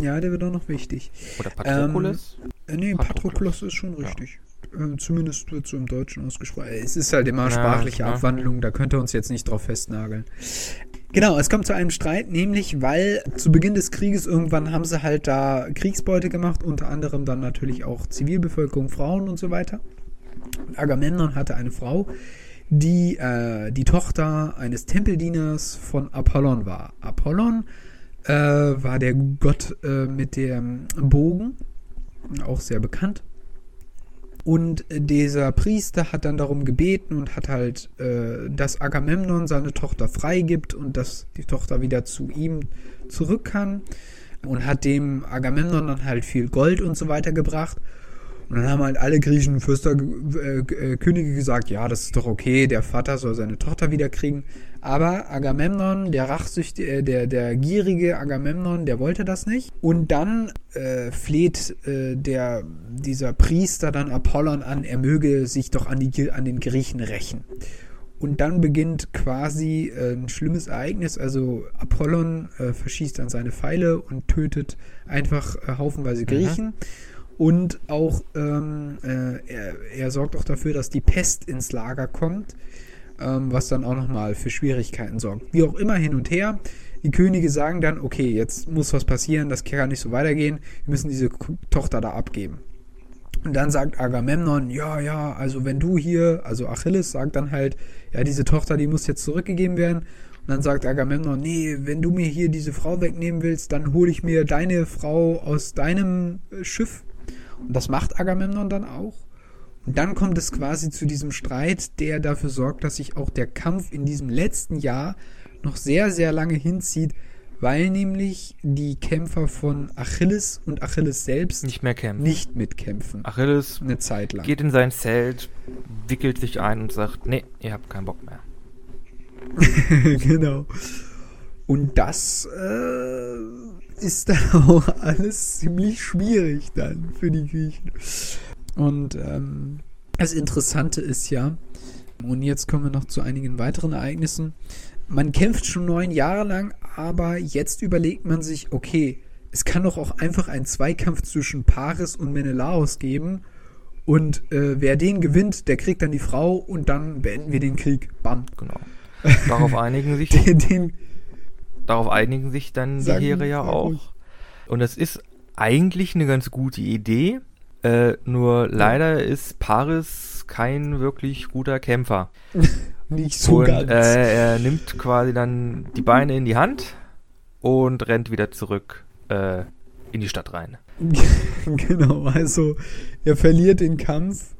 Ja, der wird auch noch wichtig. Oder Patroklos? Äh, nee, Patroklos. Ist schon Ja. richtig. Ähm, zumindest wird so im Deutschen ausgesprochen. Es ist halt immer Ja, sprachliche ja. Abwandlung, da könnt ihr uns jetzt nicht drauf festnageln. Genau, es kommt zu einem Streit, nämlich weil zu Beginn des Krieges irgendwann haben sie halt da Kriegsbeute gemacht, unter anderem dann natürlich auch Zivilbevölkerung, Frauen und so weiter. Und Agamemnon hatte eine Frau, die äh, die Tochter eines Tempeldieners von Apollon war. Apollon äh, war der Gott äh, mit dem Bogen, auch sehr bekannt. Und dieser Priester hat dann darum gebeten und hat halt, äh, dass Agamemnon seine Tochter freigibt und dass die Tochter wieder zu ihm zurück kann. Und hat dem Agamemnon dann halt viel Gold und so weiter gebracht. Und dann haben halt alle griechischen Fürster, äh, äh, Könige gesagt, ja, das ist doch okay, der Vater soll seine Tochter wiederkriegen. Aber Agamemnon, der rachsüchtige, äh, der, der gierige Agamemnon, der wollte das nicht. Und dann äh, fleht äh, der, dieser Priester dann Apollon an, er möge sich doch an, die, an den Griechen rächen. Und dann beginnt quasi äh, ein schlimmes Ereignis. Also Apollon äh, verschießt dann seine Pfeile und tötet einfach äh, haufenweise Griechen. Und auch ähm, äh, er, er sorgt auch dafür, dass die Pest ins Lager kommt, ähm, was dann auch nochmal für Schwierigkeiten sorgt. Wie auch immer hin und her. Die Könige sagen dann, okay, jetzt muss was passieren, das kann nicht so weitergehen, wir müssen diese Tochter da abgeben. Und dann sagt Agamemnon, ja, ja, also wenn du hier, also Achilles sagt dann halt, ja, diese Tochter, die muss jetzt zurückgegeben werden. Und dann sagt Agamemnon, nee, wenn du mir hier diese Frau wegnehmen willst, dann hole ich mir deine Frau aus deinem Schiff. Und das macht Agamemnon dann auch. dann kommt es quasi zu diesem Streit, der dafür sorgt, dass sich auch der Kampf in diesem letzten Jahr noch sehr, sehr lange hinzieht, weil nämlich die Kämpfer von Achilles und Achilles selbst Nicht mehr kämpfen. nicht mitkämpfen. Achilles Eine Zeit lang. geht in sein Zelt, wickelt sich ein und sagt, nee, ihr habt keinen Bock mehr. genau. Und das äh, ist dann auch alles ziemlich schwierig dann für die Griechen. Und ähm, das Interessante ist ja, und jetzt kommen wir noch zu einigen weiteren Ereignissen. Man kämpft schon neun Jahre lang, aber jetzt überlegt man sich, okay, es kann doch auch einfach einen Zweikampf zwischen Paris und Menelaos geben. Und äh, wer den gewinnt, der kriegt dann die Frau und dann beenden wir den Krieg. Bam. Genau. Darauf einigen sich, Den, den, darauf einigen sich dann die Heere ja auch. ruhig. Und das ist eigentlich eine ganz gute Idee. Äh, nur leider ist Paris kein wirklich guter Kämpfer. nicht so und ganz. äh, er nimmt quasi dann die Beine in die Hand und rennt wieder zurück äh, in die Stadt rein. genau, also er verliert den Kampf,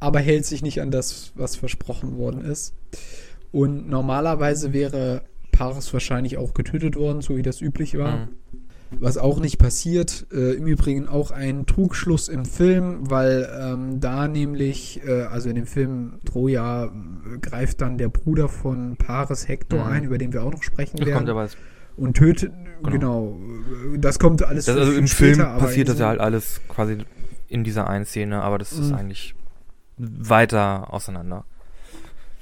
aber hält sich nicht an das, was versprochen worden ist. Und normalerweise wäre Paris wahrscheinlich auch getötet worden, so wie das üblich war. Mhm. Was auch nicht passiert. Äh, Im Übrigen auch ein Trugschluss im Film, weil ähm, da nämlich, äh, also in dem Film Troja, äh, greift dann der Bruder von Paris Hector Mhm. ein, über den wir auch noch sprechen Das werden. kommt aber, das, und tötet, Genau. genau. das kommt alles also viel im später, Film passiert das ja halt alles quasi in dieser einen Szene, aber das ist Mhm. eigentlich weiter auseinander.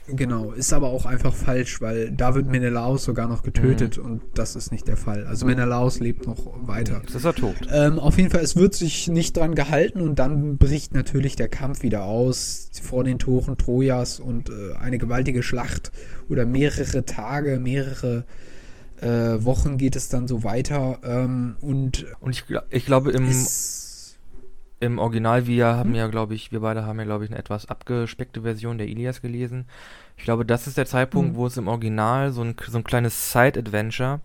Genau, ist aber auch einfach falsch, weil da wird Menelaos sogar noch getötet und das ist nicht der Fall. Also Menelaos lebt noch weiter. Jetzt ist er tot. Ähm, auf jeden Fall, es wird sich nicht dran gehalten und dann bricht natürlich der Kampf wieder aus vor den Toren Trojas und äh, eine gewaltige Schlacht oder mehrere Tage, mehrere äh, Wochen geht es dann so weiter ähm, und Und ich, ich glaube, im, im Original, wir haben Hm? ja, glaube ich, wir beide haben ja, glaube ich, eine etwas abgespeckte Version der Ilias gelesen. Ich glaube, das ist der Zeitpunkt, Hm. wo es im Original so ein, so ein kleines Side-Adventure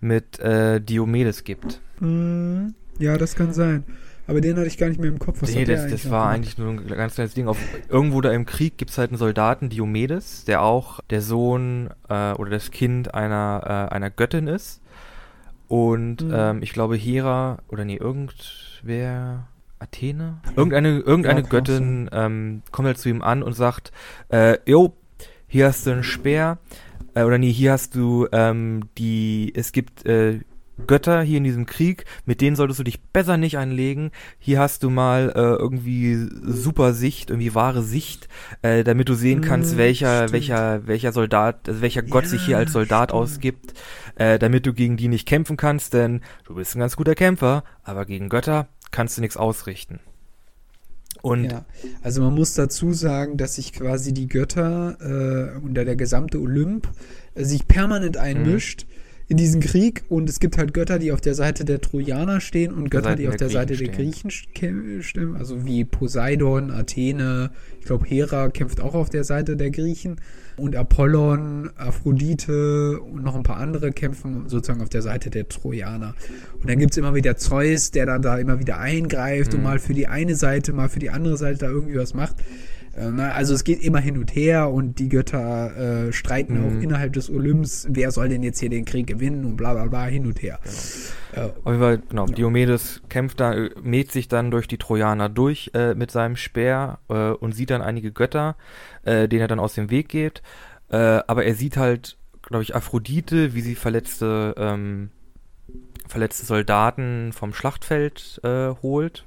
mit äh, Diomedes gibt. Mh, ja, das kann sein. Aber den hatte ich gar nicht mehr im Kopf. Was nee, das, das noch war eigentlich nur ein ganz kleines Ding. Auf, irgendwo da im Krieg gibt es halt einen Soldaten, Diomedes, der auch der Sohn äh, oder das Kind einer, äh, einer Göttin ist. Und Mhm. ähm, ich glaube, Hera, oder nee, irgendwer, Athene? Irgendeine, irgendeine Ja, Göttin ähm, kommt halt zu ihm an und sagt, äh, jo, hier hast du einen Speer, äh, oder nee, hier hast du ähm, die, es gibt äh, Götter hier in diesem Krieg, mit denen solltest du dich besser nicht anlegen. Hier hast du mal äh, irgendwie super Sicht, irgendwie wahre Sicht, äh, damit du sehen kannst, Mm, welcher, stimmt. welcher, welcher Soldat, also welcher Gott sich hier Ja, als Soldat stimmt. ausgibt, äh, damit du gegen die nicht kämpfen kannst, denn du bist ein ganz guter Kämpfer, aber gegen Götter kannst du nichts ausrichten. Und Ja, also man muss dazu sagen, dass sich quasi die Götter äh, und der gesamte Olymp äh, sich permanent einmischt in diesen Krieg. Und es gibt halt Götter, die auf der Seite der Trojaner stehen und Götter, die auf der Seite der Griechen stimmen, also wie Poseidon, Athene, ich glaube Hera kämpft auch auf der Seite der Griechen und Apollon, Aphrodite und noch ein paar andere kämpfen sozusagen auf der Seite der Trojaner. Und dann gibt's immer wieder Zeus, der dann da immer wieder eingreift und Mhm. mal für die eine Seite, mal für die andere Seite da irgendwie was macht. Äh, na, Also es geht immer hin und her und die Götter äh, streiten Mhm. auch innerhalb des Olymps, wer soll denn jetzt hier den Krieg gewinnen und bla bla bla hin und her. Äh, Auf jeden Fall, genau, Diomedes kämpft da, äh, mäht sich dann durch die Trojaner durch äh, mit seinem Speer äh, und sieht dann einige Götter, denen er dann aus dem Weg geht. Aber er sieht halt, glaube ich, Aphrodite, wie sie verletzte, ähm, verletzte Soldaten vom Schlachtfeld holt.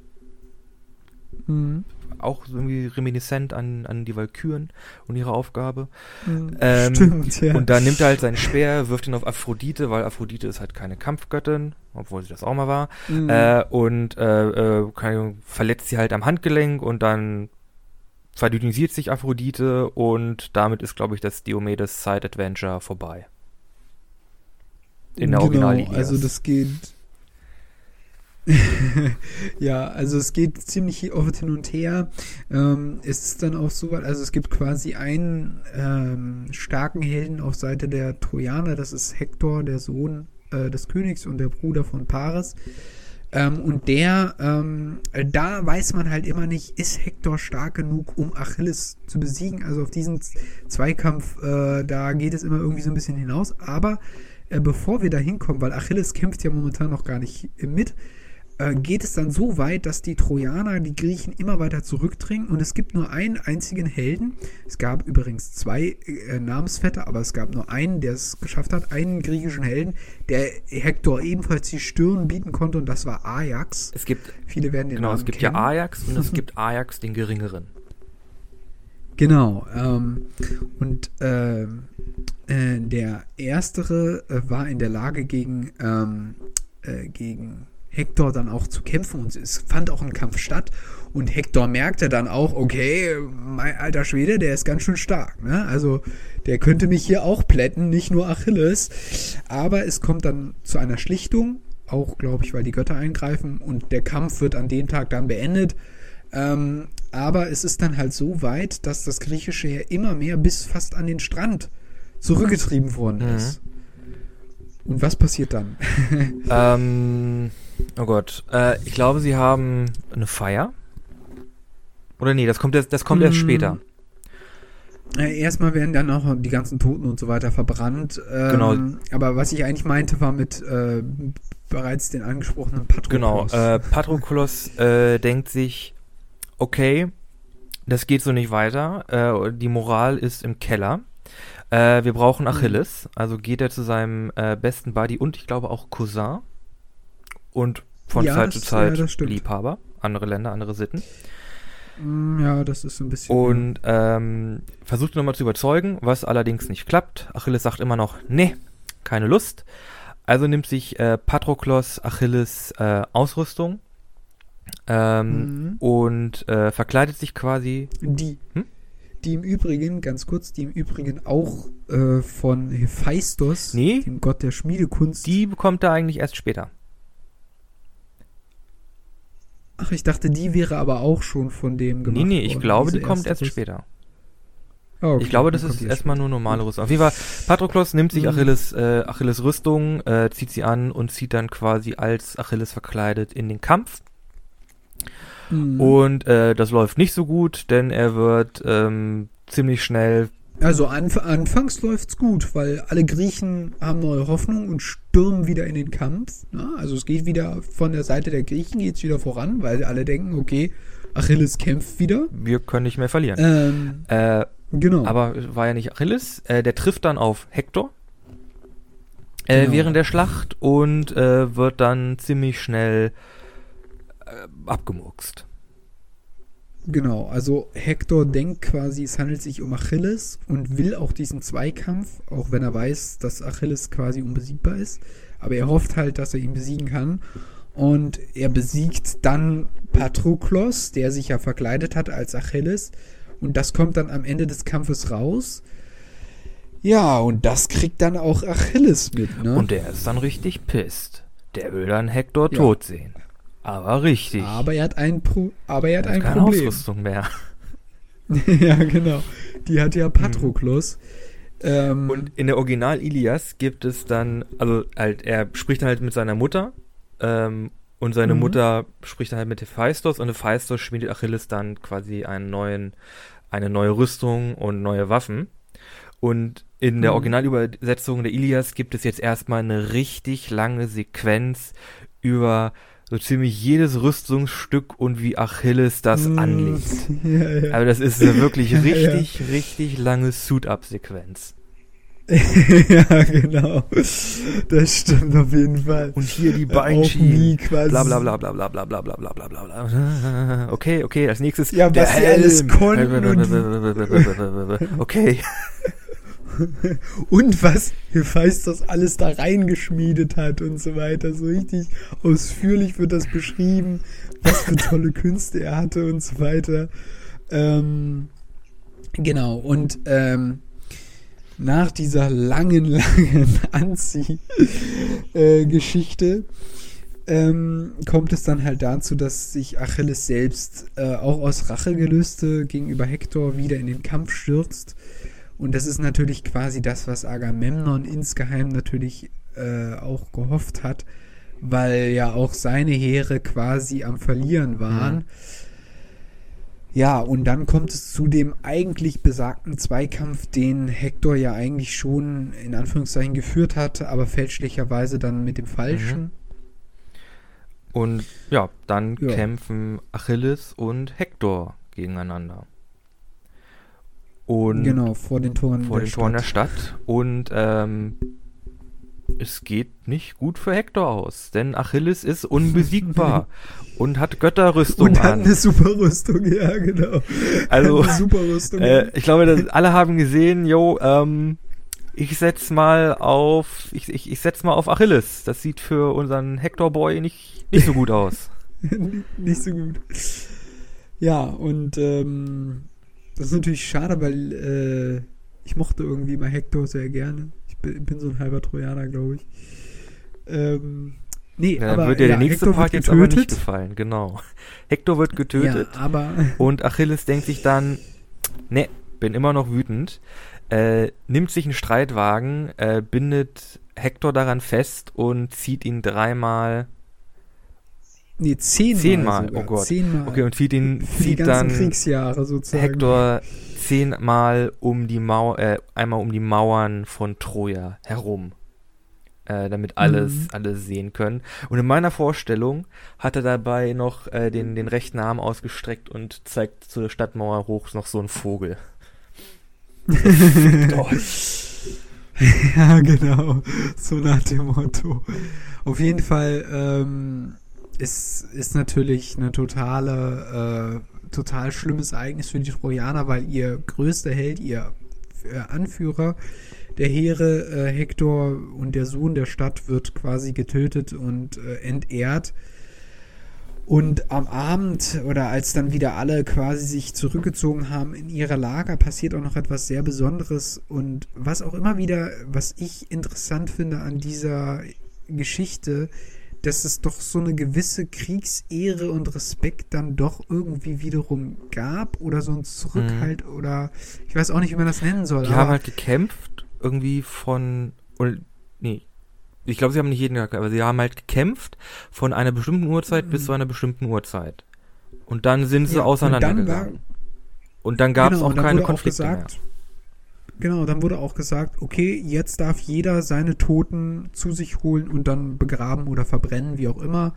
Mhm. Auch irgendwie reminiscent an, an die Walküren und ihre Aufgabe. Mhm. Ähm, Stimmt, ja. Und dann nimmt er halt seinen Speer, wirft ihn auf Aphrodite, weil Aphrodite ist halt keine Kampfgöttin, obwohl sie das auch mal war. Mhm. Äh, und äh, äh, verletzt sie halt am Handgelenk und dann verdünnisiert sich Aphrodite und damit ist, glaube ich, das Diomedes Side Adventure vorbei. In der Original Genau, also das geht. ja, also es geht ziemlich oft hin und her. Ähm, es ist dann auch so also es gibt quasi einen ähm, starken Helden auf Seite der Trojaner, das ist Hektor, der Sohn äh, des Königs und der Bruder von Paris. Ähm, und der, ähm, da weiß man halt immer nicht, ist Hector stark genug, um Achilles zu besiegen. Also auf diesen Zweikampf, äh, da geht es immer irgendwie so ein bisschen hinaus. Aber äh, bevor wir da hinkommen, weil Achilles kämpft ja momentan noch gar nicht mit, äh, geht es dann so weit, dass die Trojaner die Griechen immer weiter zurückdrängen und es gibt nur einen einzigen Helden. Es gab übrigens zwei äh, Namensvetter, aber es gab nur einen, der es geschafft hat, einen griechischen Helden, der Hektor ebenfalls die Stirn bieten konnte und das war Ajax. Es gibt viele werden den genau, Namen es gibt kennen. ja Ajax und es gibt Ajax den geringeren. Genau. Ähm, und ähm, äh, der erstere äh, war in der Lage gegen, ähm, äh, gegen Hector dann auch zu kämpfen und es fand auch ein Kampf statt. Und Hector merkte dann auch, okay, mein alter Schwede, der ist ganz schön stark. Ne? Also der könnte mich hier auch plätten, nicht nur Achilles. Aber es kommt dann zu einer Schlichtung, auch glaube ich, weil die Götter eingreifen und der Kampf wird an dem Tag dann beendet. Ähm, aber es ist dann halt so weit, dass das griechische Heer immer mehr bis fast an den Strand zurückgetrieben worden Mhm. ist. Und was passiert dann? ähm, oh Gott. Äh, ich glaube, sie haben eine Feier. Oder nee, das kommt erst, das kommt erst Mm. später. Erstmal werden dann auch die ganzen Toten und so weiter verbrannt. Ähm, Genau. Aber was ich eigentlich meinte, war mit äh, bereits den angesprochenen Patroklos. Genau. Äh, Patroklos äh, denkt sich, okay, das geht so nicht weiter. Äh, die Moral ist im Keller. Äh, wir brauchen Mhm. Achilles. Also geht er zu seinem äh, besten Buddy und ich glaube auch Cousin. Und von Ja, Zeit das- zu Zeit ja. Liebhaber. Andere Länder, andere Sitten. Mm, Ja, das ist ein bisschen. Und ähm, versucht nochmal zu überzeugen, was allerdings nicht klappt. Achilles sagt immer noch, nee, keine Lust. Also nimmt sich äh, Patroklos Achilles äh, Ausrüstung ähm, Mhm. und äh, verkleidet sich quasi. Die. Hm? Die im Übrigen, ganz kurz, die im Übrigen auch äh, von Hephaistos, Nee. dem Gott der Schmiedekunst. Die bekommt er eigentlich erst später. Ach, ich dachte, die wäre aber auch schon von dem gemacht nee, nee, ich worden, glaube, die kommt erst später. Ah, okay, Ich glaube, das ist erstmal nur normale Rüstung. Auf jeden Fall, Patroklos nimmt sich Mhm. Achilles, äh, Achilles Rüstung, äh, zieht sie an und zieht dann quasi als Achilles verkleidet in den Kampf. Mhm. Und äh, das läuft nicht so gut, denn er wird ähm, ziemlich schnell. Also anf anfangs läuft's gut, weil alle Griechen haben neue Hoffnung und stürmen wieder in den Kampf. Ne? Also es geht wieder von der Seite der Griechen geht's wieder voran, weil alle denken, okay, Achilles kämpft wieder. Wir können nicht mehr verlieren. Ähm, Äh, genau. aber war ja nicht Achilles. Äh, der trifft dann auf Hektor äh, Genau. während der Schlacht und äh, wird dann ziemlich schnell äh, abgemurkst. Genau, also Hector denkt quasi, es handelt sich um Achilles und will auch diesen Zweikampf, auch wenn er weiß, dass Achilles quasi unbesiegbar ist. Aber er hofft halt, dass er ihn besiegen kann. Und er besiegt dann Patroklos, der sich ja verkleidet hat als Achilles. Und das kommt dann am Ende des Kampfes raus. Ja, und das kriegt dann auch Achilles mit, ne? Und der ist dann richtig pisst. Der will dann Hektor Ja. tot sehen. Aber richtig. aber er hat ein, Pro aber er hat Er ein keine Problem. Ausrüstung mehr. ja, genau. Die hat ja Patroklos. Ähm, Und in der Original Ilias gibt es dann, also halt, er spricht dann halt mit seiner Mutter ähm, und seine Mhm. Mutter spricht dann halt mit Hephaistos und Hephaistos schmiedet Achilles dann quasi einen neuen, eine neue Rüstung und neue Waffen. Und in der Mhm. Originalübersetzung der Ilias gibt es jetzt erstmal eine richtig lange Sequenz über so ziemlich jedes Rüstungsstück und wie Achilles das Mm, anlegt. Ja, ja. Aber das ist eine wirklich Ja, ja. richtig, richtig lange Suit-Up-Sequenz. ja, genau. Das stimmt auf jeden Fall. Und hier die Äh, Beinschienen. Bla bla bla bla bla bla bla bla bla bla bla bla. Okay, okay, als nächstes Ja, was sie alles konnten Okay. Und was Hephaistos alles da reingeschmiedet hat und so weiter. So richtig ausführlich wird das beschrieben, was für tolle Künste er hatte und so weiter. Ähm, genau, und ähm, nach dieser langen, langen Anzieh-Geschichte ähm, kommt es dann halt dazu, dass sich Achilles selbst äh, auch aus Rachegelüste gegenüber Hektor wieder in den Kampf stürzt. Und das ist natürlich quasi das, was Agamemnon insgeheim natürlich äh, auch gehofft hat, weil ja auch seine Heere quasi am Verlieren waren. Mhm. Ja, und dann kommt es zu dem eigentlich besagten Zweikampf, den Hector ja eigentlich schon in Anführungszeichen geführt hatte, aber fälschlicherweise dann mit dem Falschen. Und ja, dann Ja. kämpfen Achilles und Hektor gegeneinander. Und Genau, vor den Toren vor der den Toren der Stadt. Stadt. Und ähm, es geht nicht gut für Hektor aus, denn Achilles ist unbesiegbar und hat Götterrüstung Und hat an. eine super Rüstung, ja, genau. Also, eine super Rüstung. Äh, ich glaube, alle haben gesehen, yo, ähm, ich setz mal auf, ich, ich, ich setz mal auf Achilles. Das sieht für unseren Hector-Boy nicht, nicht so gut aus. nicht so gut. Ja, und ähm, das ist natürlich schade, weil äh, ich mochte irgendwie mal Hector sehr gerne. Ich bin, bin so ein halber Trojaner, glaube ich. Ähm, nee, Ja, aber dann wird ja, der nächste Hector Part jetzt aber nicht gefallen, genau. Hector wird getötet Ja, aber und Achilles denkt sich dann, ne, bin immer noch wütend, äh, nimmt sich einen Streitwagen, äh, bindet Hector daran fest und zieht ihn dreimal, nee, zehnmal. Zehnmal, sogar. oh Gott. Zehnmal. okay, und zieht ihn, zieht dann Kriegsjahre sozusagen. Hector zehnmal um die Mauer, äh, einmal um die Mauern von Troja herum. Äh, damit alles, Mhm. alles sehen können. Und in meiner Vorstellung hat er dabei noch äh, den, den rechten Arm ausgestreckt und zeigt zur Stadtmauer hoch noch so einen Vogel. ja, genau. So nach dem Motto. Auf jeden Fall ähm, ist, ist natürlich eine totale, äh, total schlimmes Ereignis für die Trojaner, weil ihr größter Held, ihr äh, Anführer der Heere, äh, Hektor und der Sohn der Stadt, wird quasi getötet und äh, entehrt. Und am Abend oder als dann wieder alle quasi sich zurückgezogen haben in ihre Lager, passiert auch noch etwas sehr Besonderes. Und was auch immer wieder, was ich interessant finde an dieser Geschichte, dass es doch so eine gewisse Kriegsehre und Respekt dann doch irgendwie wiederum gab oder so ein Zurückhalt oder ich weiß auch nicht, wie man das nennen soll. Die haben halt gekämpft, irgendwie von, oder, nee, ich glaube, sie haben nicht jeden gekämpft, aber sie haben halt gekämpft von einer bestimmten Uhrzeit bis zu einer bestimmten Uhrzeit. Und dann sind sie Ja, auseinandergegangen. Und dann gab es Genau, auch keine Konflikte mehr. Genau, dann wurde auch gesagt, okay, jetzt darf jeder seine Toten zu sich holen und dann begraben oder verbrennen, wie auch immer.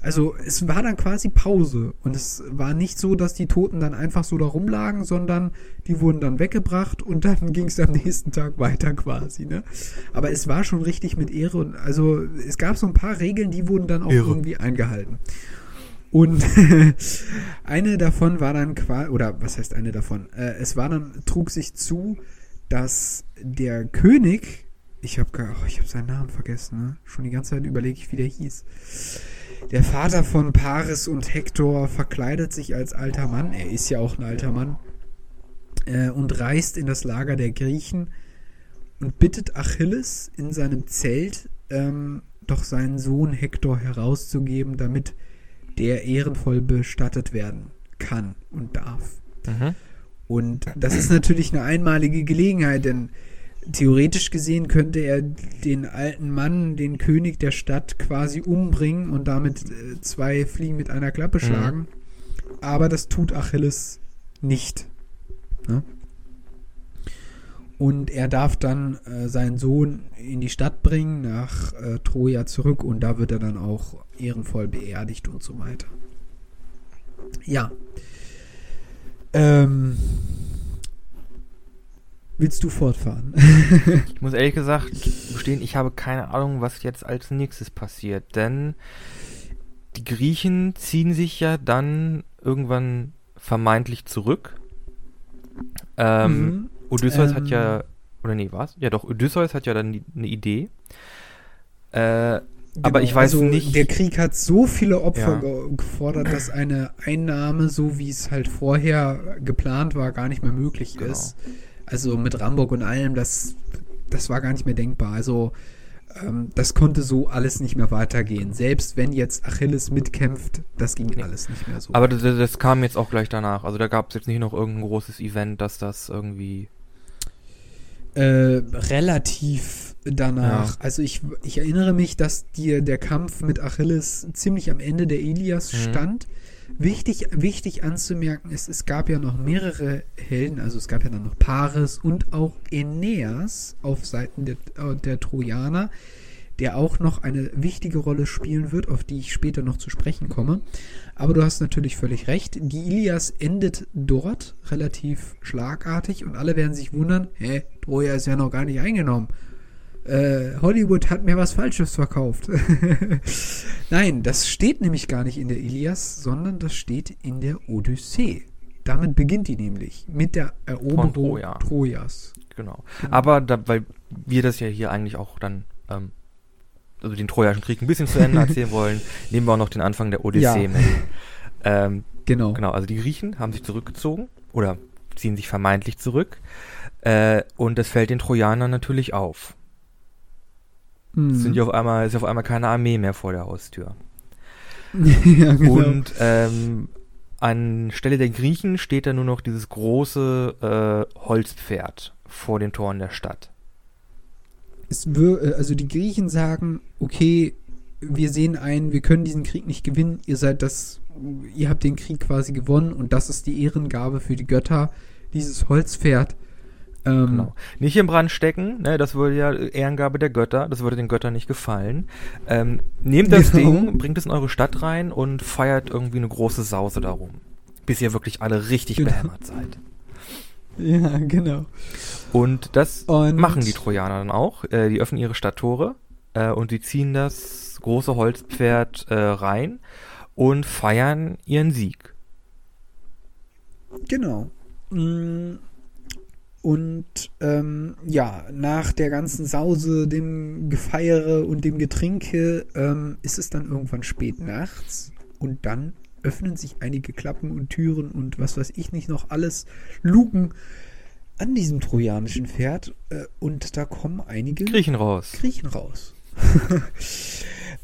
Also es war dann quasi Pause und es war nicht so, dass die Toten dann einfach so da rumlagen, sondern die wurden dann weggebracht und dann ging es am nächsten Tag weiter quasi, ne? Aber es war schon richtig mit Ehre und also es gab so ein paar Regeln, die wurden dann auch Ehre. irgendwie eingehalten. Und eine davon war dann quasi, oder was heißt eine davon? Äh, es war dann, trug sich zu, dass der König, ich habe oh, hab seinen Namen vergessen, ne? Schon die ganze Zeit überlege ich, wie der hieß. Der Vater von Paris und Hektor verkleidet sich als alter Mann, er ist ja auch ein alter Mann, äh, und reist in das Lager der Griechen und bittet Achilles in seinem Zelt, ähm, doch seinen Sohn Hektor herauszugeben, damit der ehrenvoll bestattet werden kann und darf. Mhm. Und das ist natürlich eine einmalige Gelegenheit, denn theoretisch gesehen könnte er den alten Mann, den König der Stadt, quasi umbringen und damit äh, zwei Fliegen mit einer Klappe schlagen. Aber das tut Achilles nicht. Ne? Und er darf dann äh, seinen Sohn in die Stadt bringen, nach äh, Troja zurück, und da wird er dann auch ehrenvoll beerdigt und so weiter. Ja. Ähm, willst du fortfahren? Ich muss ehrlich gesagt gestehen, ich habe keine Ahnung, was jetzt als nächstes passiert, denn die Griechen ziehen sich ja dann irgendwann vermeintlich zurück. Ähm, Mhm. Odysseus hat Ähm. ja, oder nee, was? Ja doch, Odysseus hat ja dann die- eine Idee. Äh, aber ich weiß also nicht. Der Krieg hat so viele Opfer Ja. ge gefordert, dass eine Einnahme, so wie es halt vorher geplant war, gar nicht mehr möglich Genau. ist. Also mit Ramburg und allem, das, das war gar nicht mehr denkbar. Also ähm, das konnte so alles nicht mehr weitergehen. Selbst wenn jetzt Achilles mitkämpft, das ging Nee. alles nicht mehr so. aber das, das kam jetzt auch gleich danach. Also da gab es jetzt nicht noch irgendein großes Event, dass das irgendwie. äh, relativ danach. Ja. Also ich, ich erinnere mich, dass dir der Kampf mit Achilles ziemlich am Ende der Ilias Mhm. stand. Wichtig, wichtig anzumerken ist, es gab ja noch mehrere Helden, also es gab ja dann noch Paris und auch Aeneas auf Seiten der, äh, der Trojaner, der auch noch eine wichtige Rolle spielen wird, auf die ich später noch zu sprechen komme. Aber du hast natürlich völlig recht. Die Ilias endet dort relativ schlagartig und alle werden sich wundern, hä, Troja ist ja noch gar nicht eingenommen. Äh, Hollywood hat mir was Falsches verkauft. Nein, das steht nämlich gar nicht in der Ilias, sondern das steht in der Odyssee. Damit beginnt die nämlich mit der Eroberung Troja. Trojas. Genau. Aber da, weil wir das ja hier eigentlich auch dann, ähm, also den Trojanischen Krieg ein bisschen zu Ende erzählen wollen, nehmen wir auch noch den Anfang der Odyssee Ja. mit. Ähm, Genau. genau, also die Griechen haben sich zurückgezogen oder ziehen sich vermeintlich zurück. Äh, und das fällt den Trojanern natürlich auf. Hm. Sind ja auf einmal, ist auf einmal keine Armee mehr vor der Haustür. ja, genau. Und ähm, anstelle der Griechen steht da nur noch dieses große äh, Holzpferd vor den Toren der Stadt. äh, also die Griechen sagen, okay, wir sehen ein, wir können diesen Krieg nicht gewinnen, ihr seid das, ihr habt den Krieg quasi gewonnen und das ist die Ehrengabe für die Götter, dieses Holzpferd. Ähm, Genau. Nicht im Brand stecken, ne, das würde ja Ehrengabe der Götter, das würde den Göttern nicht gefallen. Ähm, nehmt das Genau. Ding, bringt es in eure Stadt rein und feiert irgendwie eine große Sause darum. Bis ihr wirklich alle richtig Genau. behämmert seid. Ja, genau. Und das Und- machen die Trojaner dann auch. Äh, die öffnen ihre Stadttore äh, und die ziehen das große Holzpferd äh, rein und feiern ihren Sieg. Genau. Mm, Und ähm, ja, nach der ganzen Sause, dem Gefeiere und dem Getrinke ähm, ist es dann irgendwann spät nachts und dann öffnen sich einige Klappen und Türen und was weiß ich nicht noch alles, Luken an diesem trojanischen Pferd äh, und da kommen einige Griechen raus. Griechen raus.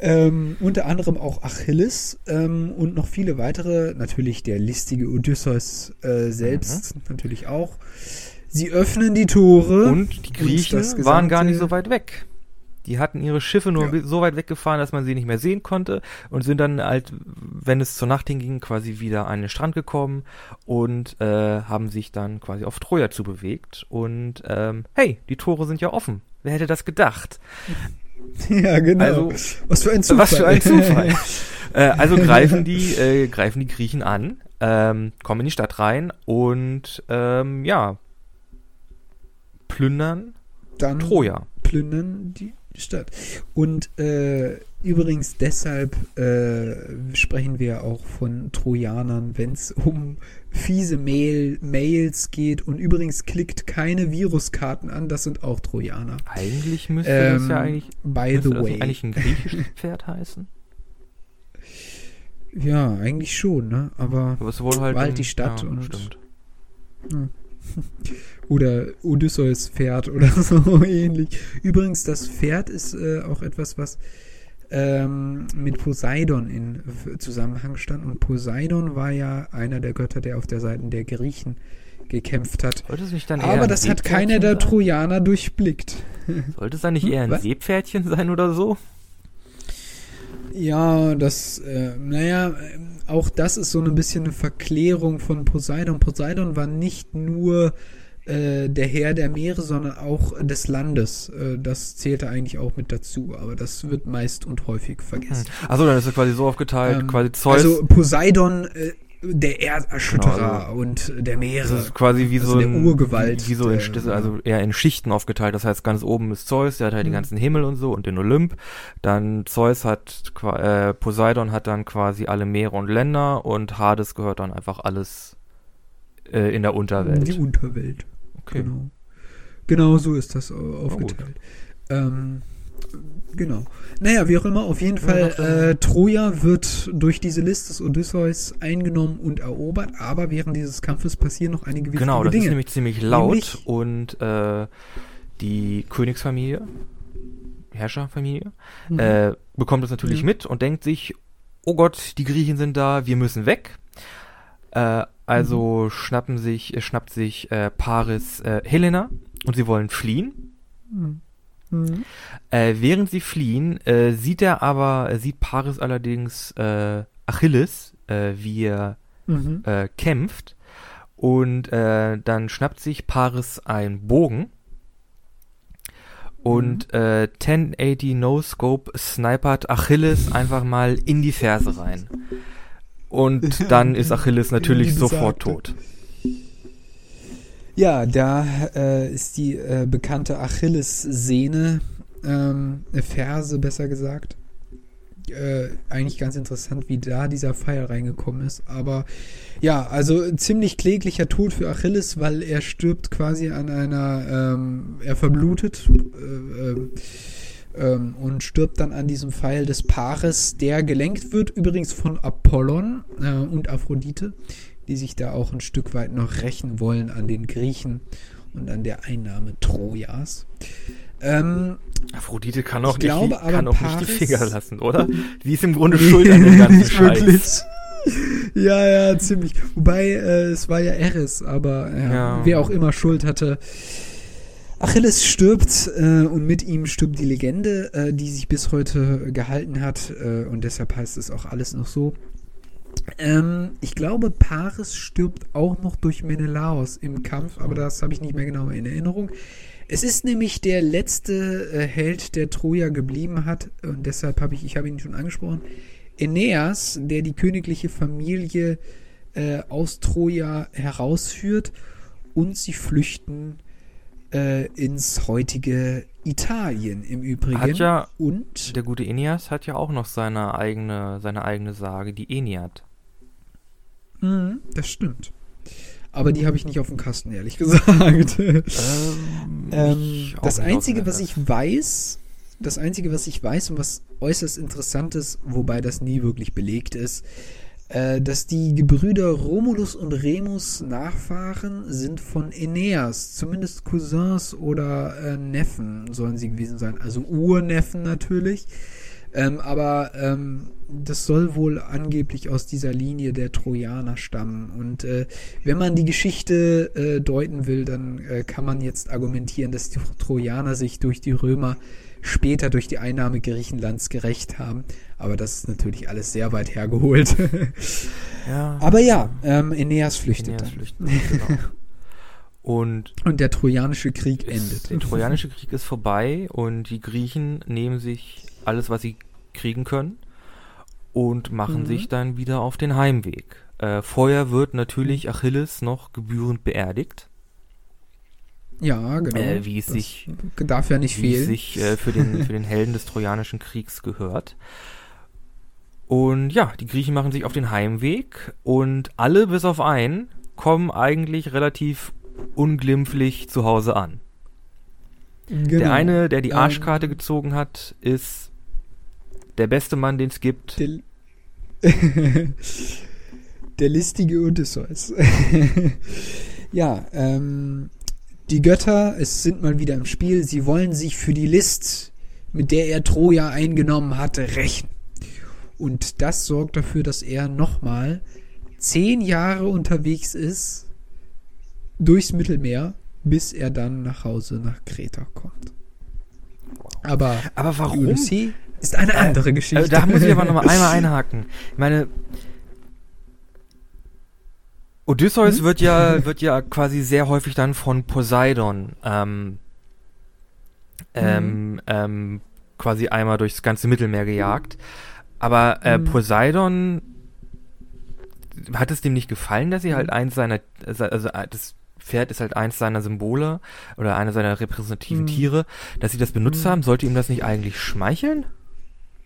ähm, unter anderem auch Achilles ähm, und noch viele weitere. Natürlich der listige Odysseus äh, selbst natürlich auch. Sie öffnen die Tore. Und die Griechen das waren gar nicht so weit weg. Die hatten ihre Schiffe nur Ja. so weit weggefahren, dass man sie nicht mehr sehen konnte und sind dann halt, wenn es zur Nacht hinging, quasi wieder an den Strand gekommen und äh, haben sich dann quasi auf Troja zubewegt. Und ähm, hey, die Tore sind ja offen. Wer hätte das gedacht? ja, genau. Also, was für ein Zufall. Was für ein Zufall. äh, also greifen die, äh, greifen die Griechen an, ähm, kommen in die Stadt rein und ähm, ja, plündern Dann Troja. plündern die Stadt. Und äh, übrigens deshalb äh, sprechen wir auch von Trojanern, wenn es um fiese Mail, Mails geht. Und übrigens klickt keine Viruskarten an, das sind auch Trojaner. Eigentlich müsste das Ähm, ja eigentlich, by the das way. eigentlich ein griechisches Pferd heißen. Ja, eigentlich schon, ne? Aber Aber es wurde halt, halt die Stadt ja, und- stimmt. Oder Odysseus Pferd oder so ähnlich. Übrigens, das Pferd ist äh, auch etwas, was ähm, mit Poseidon in Zusammenhang stand. Und Poseidon war ja einer der Götter, der auf der Seite der Griechen gekämpft hat. Aber das hat keiner der sein? Trojaner durchblickt. Sollte es dann nicht Hm, eher ein was? Seepferdchen sein oder so? Ja, das, äh, naja, äh, auch das ist so ein bisschen eine Verklärung von Poseidon. Poseidon war nicht nur äh, der Herr der Meere, sondern auch des Landes. Äh, das zählte eigentlich auch mit dazu, aber das wird meist und häufig vergessen. Achso, dann ist es quasi so aufgeteilt, Ähm, quasi Zeus. Also Poseidon, äh, der Erderschütterer Genau, also- und der das Meere. ist quasi wie also so der ein, Urgewalt, Wie, wie so in, der- St- also eher in Schichten aufgeteilt. Das heißt, ganz oben ist Zeus, der hat halt den Mhm. ganzen Himmel und so und den Olymp. Dann Zeus hat, äh, Poseidon hat dann quasi alle Meere und Länder und Hades gehört dann einfach alles äh, in der Unterwelt. Die Unterwelt. Okay. Genau. Genau so ist das äh, aufgeteilt. Ähm, genau. Naja, wie auch immer, auf jeden Ja, Fall, äh, Troja wird durch diese List des Odysseus eingenommen und erobert, aber während dieses Kampfes passieren noch einige wichtige Genau, das Dinge. ist nämlich ziemlich laut Nämlich- und äh, die Königsfamilie, Herrscherfamilie, Mhm. äh, bekommt das natürlich Ja. mit und denkt sich, oh Gott, die Griechen sind da, wir müssen weg. Äh, also schnappen sich, äh, schnappt sich äh, Paris äh, Helena und sie wollen fliehen. Mhm. Mhm. Äh, während sie fliehen, äh, sieht er aber, äh, sieht Paris allerdings Achilles, wie er Mhm. kämpft. Und dann schnappt sich Paris einen Bogen. Und äh, 1080 No Scope snipert Achilles einfach mal in die Ferse rein. Und dann ist Achilles natürlich sofort tot. Ja, da äh, ist die äh, bekannte Achillessehne, ähm, äh, Ferse besser gesagt. Äh, eigentlich ganz interessant, wie da dieser Pfeil reingekommen ist. Aber ja, also ein ziemlich kläglicher Tod für Achilles, weil er stirbt quasi an einer, ähm, er verblutet äh, ähm, ähm, und stirbt dann an diesem Pfeil des Paares, der gelenkt wird, übrigens von Apollon äh, und Aphrodite, die sich da auch ein Stück weit noch rächen wollen an den Griechen und an der Einnahme Trojas. Ähm, Aphrodite kann auch, Ich nicht, glaube die, kann auch nicht die Paris- Finger lassen, oder? Die ist im Grunde schuld an dem ganzen Scheiß. wirklich. Ja, ja, ziemlich. Wobei, äh, es war ja Eris, aber ja, Ja. wer auch immer Schuld hatte. Achilles stirbt äh, und mit ihm stirbt die Legende, äh, die sich bis heute gehalten hat äh, und deshalb heißt es auch alles noch so. Ähm, ich glaube, Paris stirbt auch noch durch Menelaos im Kampf, aber das habe ich nicht mehr genau in Erinnerung. Es ist nämlich der letzte äh, Held, der Troja geblieben hat und deshalb habe ich, ich habe ihn schon angesprochen, Aeneas, der die königliche Familie äh, aus Troja herausführt und sie flüchten äh, ins heutige Italien im Übrigen. Hat ja, und der gute Aeneas hat ja auch noch seine eigene, seine eigene Sage, die Aeneid. Mhm, das stimmt. Aber die habe ich nicht auf dem Kasten, ehrlich gesagt. Ähm, Ähm, das Einzige, was ich weiß, das Einzige, was ich weiß und was äußerst interessant ist, wobei das nie wirklich belegt ist, dass die Gebrüder Romulus und Remus Nachfahren sind von Aeneas, zumindest Cousins oder äh, Neffen sollen sie gewesen sein, also Urneffen natürlich. Ähm, aber ähm, das soll wohl angeblich aus dieser Linie der Trojaner stammen. Und äh, wenn man die Geschichte äh, deuten will, dann äh, kann man jetzt argumentieren, dass die Trojaner sich durch die Römer später durch die Einnahme Griechenlands gerecht haben. Aber das ist natürlich alles sehr weit hergeholt. Ja, Aber ja, ähm, Aeneas flüchtet Aeneas dann. flüchtet, genau. Und Und der Trojanische Krieg ist, endet. der Trojanische Krieg ist vorbei und die Griechen nehmen sich alles, was sie kriegen können und machen Mhm. sich dann wieder auf den Heimweg. Äh, vorher wird natürlich Achilles noch gebührend beerdigt, ja, genau. äh, wie es Das sich darf ja nicht fehlen. sich äh, für, den, für den Helden des Trojanischen Kriegs gehört. Und ja, die Griechen machen sich auf den Heimweg und alle bis auf einen kommen eigentlich relativ unglimpflich zu Hause an. Genau. Der eine, der die Ähm, Arschkarte gezogen hat, ist der beste Mann, den es gibt. Der, der listige Odysseus. ja, ähm, die Götter, es sind mal wieder im Spiel, sie wollen sich für die List, mit der er Troja eingenommen hatte, rächen. Und das sorgt dafür, dass er nochmal zehn Jahre unterwegs ist durchs Mittelmeer, bis er dann nach Hause nach Kreta kommt. Aber Aber warum? Odyssee ist eine andere Geschichte. Äh, da muss ich aber nochmal einmal einhaken. Ich meine, Odysseus Hm? wird ja wird ja quasi sehr häufig dann von Poseidon ähm, ähm, ähm, quasi einmal durchs ganze Mittelmeer gejagt. Aber äh, Mhm. Poseidon hat es dem nicht gefallen, dass sie halt eins seiner also äh, das Pferd ist halt eins seiner Symbole oder einer seiner repräsentativen Mhm. Tiere, dass sie das benutzt Mhm. haben, sollte ihm das nicht eigentlich schmeicheln?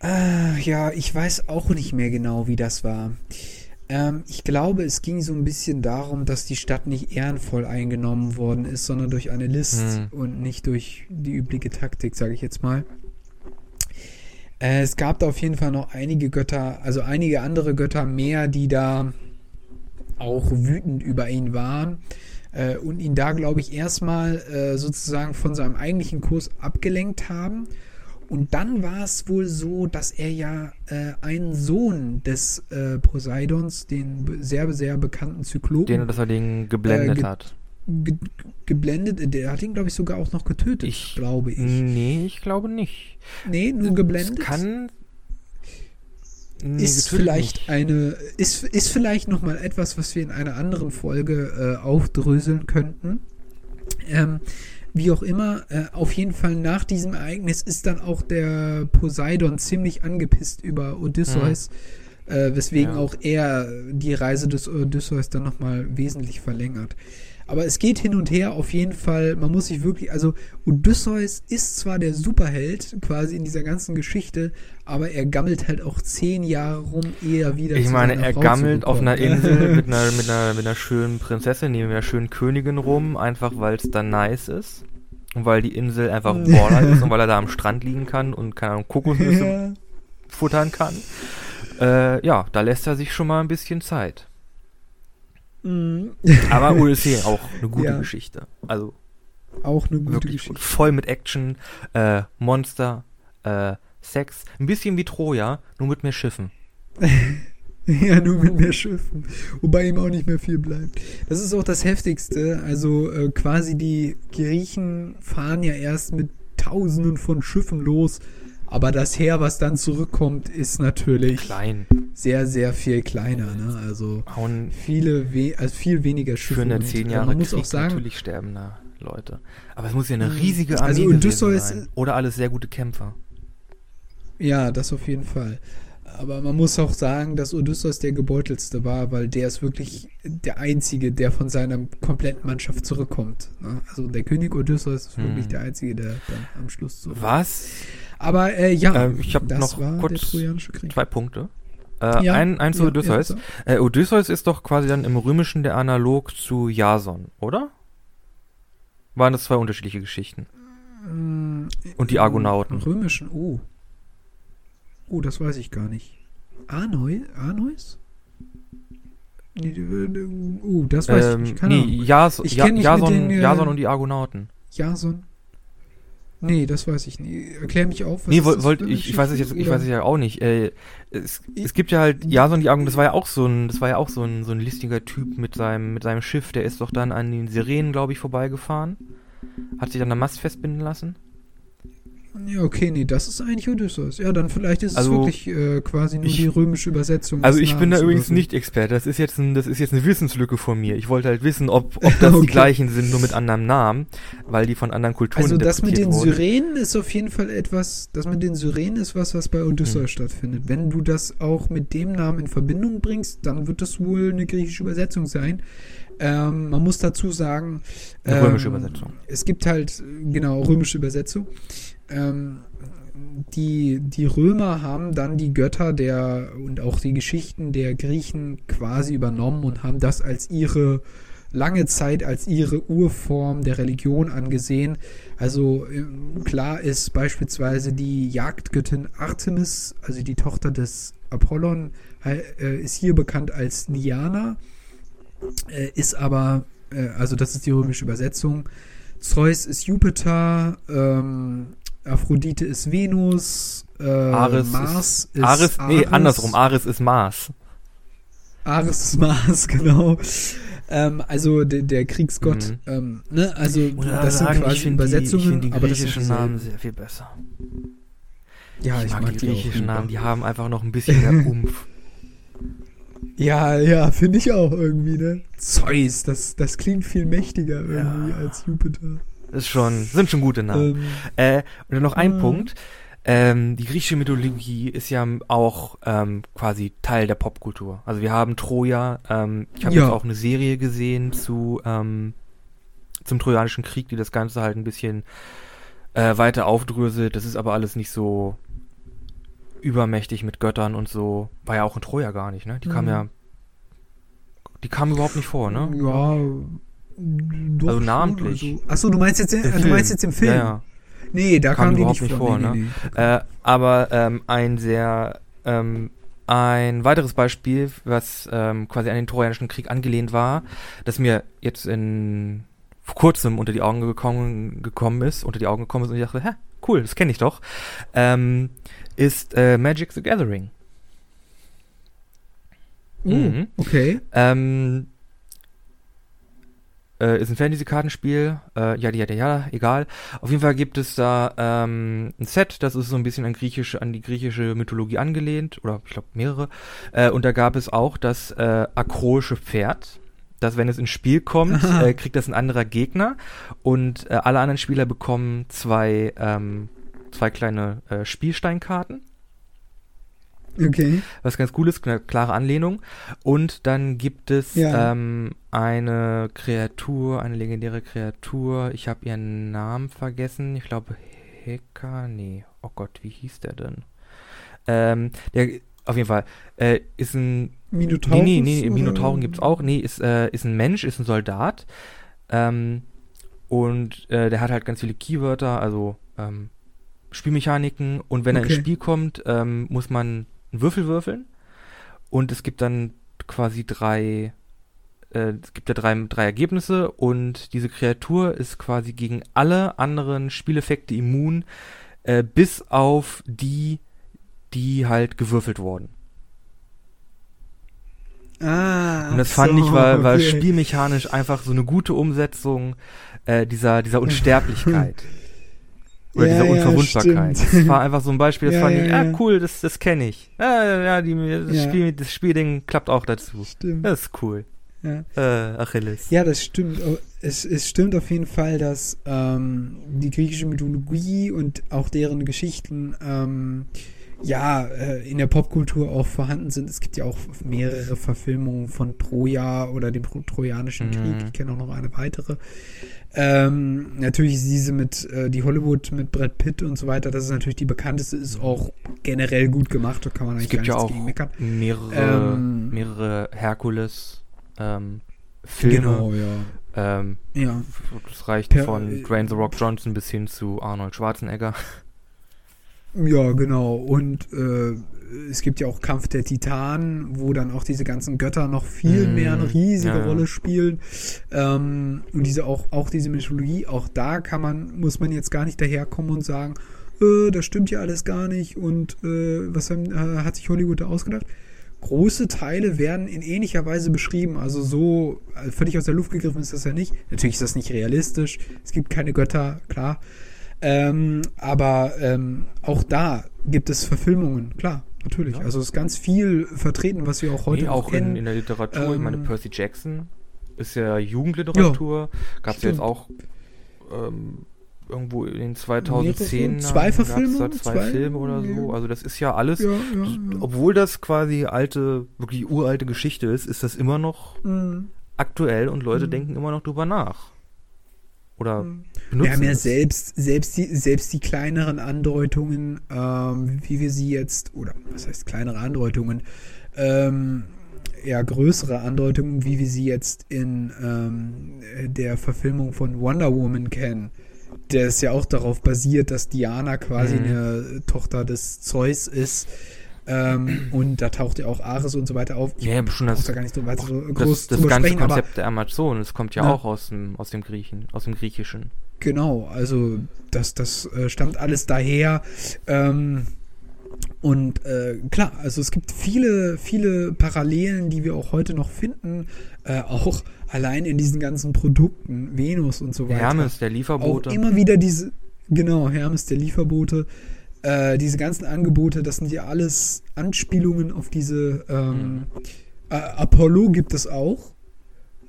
Äh, ja, ich weiß auch nicht mehr genau, wie das war. Ähm, ich glaube, es ging so ein bisschen darum, dass die Stadt nicht ehrenvoll eingenommen worden ist, sondern durch eine List Hm. und nicht durch die übliche Taktik, sage ich jetzt mal. Äh, es gab da auf jeden Fall noch einige Götter, also einige andere Götter mehr, die da auch wütend über ihn waren äh, und ihn da, glaube ich, erstmal äh, sozusagen von seinem eigentlichen Kurs abgelenkt haben. Und dann war es wohl so, dass er ja äh, einen Sohn des äh, Poseidons, den sehr, sehr bekannten Zyklopen, Den, dass er den geblendet Äh, ge- hat. ge geblendet. Der hat ihn, glaube ich, sogar auch noch getötet, Ich- glaube ich. Nee, ich glaube nicht. Nee, nur geblendet. Es kann. Nee, ist vielleicht nicht. eine ist, ist vielleicht noch mal etwas, was wir in einer anderen Folge äh, aufdröseln könnten. Ähm, wie auch immer, äh, auf jeden Fall nach diesem Ereignis ist dann auch der Poseidon ziemlich angepisst über Odysseus, äh, weswegen Ja. auch er die Reise des Odysseus dann noch mal wesentlich verlängert. Aber es geht hin und her auf jeden Fall. Man muss sich wirklich, also Odysseus ist zwar der Superheld quasi in dieser ganzen Geschichte, aber er gammelt halt auch zehn Jahre rum, ehe er wieder Ich meine, er Frau gammelt auf einer. Insel mit einer, mit, einer, mit einer schönen Prinzessin, neben einer schönen Königin rum, einfach weil es dann nice ist. Und weil die Insel einfach Baller ist und weil er da am Strand liegen kann und keine Ahnung, Kokosnüsse ja. futtern kann. Äh, ja, da lässt er sich schon mal ein bisschen Zeit. Mhm. Aber Odyssee auch eine gute Ja. Geschichte. Also Auch eine gute Geschichte. gut. Voll mit Action, äh, Monster, äh, Sex. Ein bisschen wie Troja, nur mit mehr Schiffen. Ja, nur mit mehr Schiffen. Wobei ihm auch nicht mehr viel bleibt. Das ist auch das Heftigste. Also äh, quasi die Griechen fahren ja erst mit Tausenden von Schiffen los. Aber das Heer, was dann zurückkommt, ist natürlich Klein. sehr, sehr viel kleiner. Ne? Also Hauen viele, we also viel weniger Schiffe. für eine zehn Jahre Man muss Krieg auch sagen, natürlich sterben da Leute. Aber es muss ja eine Mhm. riesige Armee Also gewesen sein. Oder alles sehr gute Kämpfer. Ja, das auf jeden Fall. Aber man muss auch sagen, dass Odysseus der gebeutelste war, weil der ist wirklich der Einzige, der von seiner kompletten Mannschaft zurückkommt. ne? Also der König Odysseus ist wirklich Hm. der Einzige, der dann am Schluss zurückkommt. Was? Aber äh, ja, Ähm, ich hab das noch kurz der Trojanische Krieg. Zwei Punkte. Äh, Ja, ein, ein zu ja, Odysseus. ja, äh, Odysseus ist doch quasi dann im Römischen der Analog zu Jason, oder? Waren das zwei unterschiedliche Geschichten? Mm, Und die im Argonauten. Römischen, oh. Oh, das weiß ich gar nicht. Arneu, Arneus? Oh, das weiß ich Ähm, nicht. Keine nee. Jas Ich ja, Jason, den, äh, Jason und die Argonauten. Jason? Nee, das weiß ich nicht. Erklär mich auf. was Nee, wollt, ich, ich weiß es jetzt, ich weiß es ja auch nicht. Äh, es, es gibt ja halt Jason die Argonauten, das war ja auch so ein, das war ja auch so ein, so ein listiger Typ mit seinem, mit seinem Schiff, der ist doch dann an den Sirenen, glaube ich, vorbeigefahren. Hat sich dann am Mast festbinden lassen. Ja, okay, nee, das ist eigentlich Odysseus. Ja, dann vielleicht ist Also, es wirklich äh, quasi nur ich- die römische Übersetzung. Also ich bin da übrigens so. nicht Experte. Das ist jetzt ein, das ist jetzt eine Wissenslücke von mir. Ich wollte halt wissen, ob, ob das Okay. die gleichen sind, nur mit anderem Namen, weil die von anderen Kulturen Also das mit den wurden. Syrenen ist auf jeden Fall etwas, das mit den Syrenen ist was, was bei Odysseus Hm. stattfindet. Wenn du das auch mit dem Namen in Verbindung bringst, dann wird das wohl eine griechische Übersetzung sein. Ähm, man muss dazu sagen, Eine römische ähm, Übersetzung. Es gibt halt, äh, genau, römische Übersetzung. Ähm, die, die Römer haben dann die Götter der und auch die Geschichten der Griechen quasi übernommen und haben das als ihre lange Zeit als ihre Urform der Religion angesehen. Also ähm, klar ist beispielsweise die Jagdgöttin Artemis, also die Tochter des Apollon, äh, ist hier bekannt als Diana, äh, ist aber, äh, also das ist die römische Übersetzung. Zeus ist Jupiter, ähm, Aphrodite ist Venus, äh, Ares Mars ist, Ares, nee, andersrum. Ares ist Mars. Ares ist Mars, genau. Ähm, also der, der Kriegsgott. Mhm. Ähm, ne? Also Ich muss das sind sagen, quasi ich finde die, ich Übersetzungen, die aber das sind. Namen sehr viel besser. Ja, ich, mag, die auch griechischen. Namen, die haben einfach noch ein bisschen mehr Umf. Ja, ja, finde ich auch irgendwie, ne? Zeus, das, das klingt viel mächtiger irgendwie Ja. als Jupiter. Ist schon, sind schon gute Namen. Ähm, Äh, und dann noch ein Mhm. Punkt. Ähm, die griechische Mythologie ist ja auch ähm, quasi Teil der Popkultur. Also wir haben Troja. Ähm, ich habe Ja. jetzt auch eine Serie gesehen zu ähm, zum Trojanischen Krieg, die das Ganze halt ein bisschen äh, weiter aufdröselt. Das ist aber alles nicht so übermächtig mit Göttern und so. War ja auch in Troja gar nicht, ne? Die kam Mhm. ja, die kam überhaupt nicht vor, ne? Ja. Doch Also namentlich. Also. Achso, du meinst jetzt, Im du Film. meinst jetzt im Film? Ja, ja. Nee, da Kam kam, die überhaupt nicht vor. vor, nee, ne? nee, nee. Äh, aber ähm, ein sehr ähm, ein weiteres Beispiel, was ähm, quasi an den Trojanischen Krieg angelehnt war, das mir jetzt in vor kurzem unter die Augen gekommen, gekommen ist, unter die Augen gekommen ist und ich dachte, hä, cool, das kenne ich doch, ähm, ist äh, Magic the Gathering. Oh, Mhm. okay. Ähm, Äh, ist ein Fantasy-Kartenspiel. Äh, ja, ja, ja, egal. Auf jeden Fall gibt es da ähm, ein Set, das ist so ein bisschen an, griechische, an die griechische Mythologie angelehnt. Oder ich glaube mehrere. Äh, und da gab es auch das äh, akroische Pferd. Das, wenn es ins Spiel kommt, äh, kriegt das ein anderer Gegner. Und äh, alle anderen Spieler bekommen zwei, ähm, zwei kleine äh, Spielsteinkarten. Okay. was ganz cool ist, eine klare Anlehnung. Und dann gibt es Ja. ähm, eine Kreatur, eine legendäre Kreatur. Ich habe ihren Namen vergessen. Ich glaube Heka, nee. Oh Gott, wie hieß der denn? Ähm, der, auf jeden Fall, äh, ist ein Minotaurus? Nee, nee, nee? Minotauren gibt's auch. Nee, ist, äh, ist ein Mensch, ist ein Soldat. Ähm, und äh, der hat halt ganz viele Keywörter, also ähm, Spielmechaniken. Und wenn er ins Okay. Spiel kommt, ähm, muss man einen Würfel würfeln. Und es gibt dann quasi drei, äh, es gibt ja drei, drei Ergebnisse. Und diese Kreatur ist quasi gegen alle anderen Spieleffekte immun, äh, bis auf die, die halt gewürfelt wurden. Ah. Und das fand so, ich, war, war okay. spielmechanisch einfach so eine gute Umsetzung äh, dieser, dieser Unsterblichkeit. Oder Ja, dieser ja, Unverwundbarkeit. stimmt. das war einfach so ein Beispiel, das Ja, fand ja, ich, ja. ah cool, das, das kenne ich. Ja, ja, die, das, Ja. Spiel, das Spielding klappt auch dazu. Stimmt. Das ist cool. Ja. Äh, Achilles. Ja, das stimmt. Oh, Es, es stimmt auf jeden Fall, dass ähm, die griechische Mythologie und auch deren Geschichten ähm, ja äh, in der Popkultur auch vorhanden sind. Es gibt ja auch mehrere Verfilmungen von Troja oder dem Tro- Trojanischen Mhm. Krieg. Ich kenne auch noch eine weitere. Ähm, natürlich ist diese mit äh, die Hollywood mit Brad Pitt und so weiter. Das ist natürlich die bekannteste, ist auch generell gut gemacht. Da kann man Es eigentlich gibt ja auch nichts gegen meckern. mehrere, Ähm, mehrere Herkules ähm, Filme. Genau, ja. Ähm, Ja. das reicht Per- von Dwayne The Rock Johnson bis hin zu Arnold Schwarzenegger. Ja, genau. Und äh, es gibt ja auch Kampf der Titanen, wo dann auch diese ganzen Götter noch viel Mm, mehr eine riesige ja. Rolle spielen. Ähm, und diese auch, auch diese Mythologie, auch da kann man, muss man jetzt gar nicht daherkommen und sagen, äh, das stimmt ja alles gar nicht und äh, was haben, äh, hat sich Hollywood da ausgedacht? Große Teile werden in ähnlicher Weise beschrieben, also so äh, völlig aus der Luft gegriffen ist das ja nicht. Natürlich ist das nicht realistisch, es gibt keine Götter, klar. Ähm, aber ähm, auch da gibt es Verfilmungen, klar, natürlich. Ja. Also es ist ganz viel vertreten, was wir auch heute Nee, auch in, kennen. in der Literatur. ich meine, Ähm, Percy Jackson ist ja Jugendliteratur. Gab es ja jetzt auch ähm, irgendwo in den 2010 Mehrere? Zwei Verfilmungen? Zwei, Zwei? Filme oder Ja. so. Also das ist ja alles. ja, ja, ja. Obwohl das quasi alte, wirklich uralte Geschichte ist, ist das immer noch Mhm. aktuell und Leute Mhm. denken immer noch drüber nach. Oder Mhm. benutzen Wir haben ja selbst, selbst, die, selbst die kleineren Andeutungen, ähm, wie wir sie jetzt, oder was heißt kleinere Andeutungen, ähm, ja, größere Andeutungen, wie wir sie jetzt in ähm, der Verfilmung von Wonder Woman kennen. Der ist ja auch darauf basiert, dass Diana quasi Mhm. eine Tochter des Zeus ist. Ähm, und da taucht ja auch Ares und so weiter auf. Ich Ja, schon das, da gar nicht so weiter so das, groß das drüber ganze sprechen, aber Konzept der Amazon, das kommt ja, Ja. auch aus dem, aus dem Griechen, aus dem Griechischen. Genau, also das, das äh, stammt alles daher. Ähm, und äh, klar, also es gibt viele, viele Parallelen, die wir auch heute noch finden, äh, auch allein in diesen ganzen Produkten, Venus und so weiter. Hermes, der auch Lieferbote. immer wieder diese, genau, Hermes, der Lieferbote, äh, diese ganzen Angebote, das sind ja alles Anspielungen auf diese ähm, äh, Apollo gibt es auch.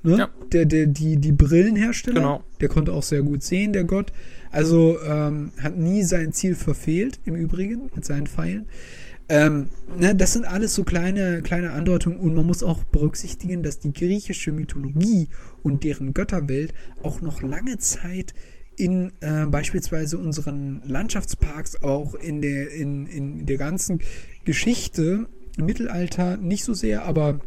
Ne? Ja. Der, der, die, die Brillenhersteller, Genau. der konnte auch sehr gut sehen, der Gott. Also ähm, hat nie sein Ziel verfehlt, im Übrigen, mit seinen Pfeilen. Ähm, ne, das sind alles so kleine, kleine Andeutungen und man muss auch berücksichtigen, dass die griechische Mythologie und deren Götterwelt auch noch lange Zeit in äh, beispielsweise unseren Landschaftsparks, auch in der, in, in der ganzen Geschichte im Mittelalter nicht so sehr, aber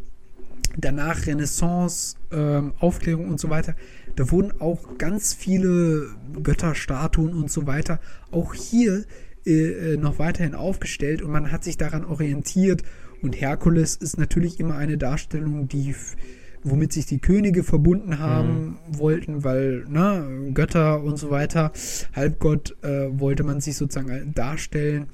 danach Renaissance, ähm, Aufklärung und so weiter, da wurden auch ganz viele Götterstatuen und so weiter auch hier äh, noch weiterhin aufgestellt und man hat sich daran orientiert. Und Herkules ist natürlich immer eine Darstellung, die womit sich die Könige verbunden haben wollten, weil ne, Götter und so weiter, Halbgott äh, wollte man sich sozusagen darstellen.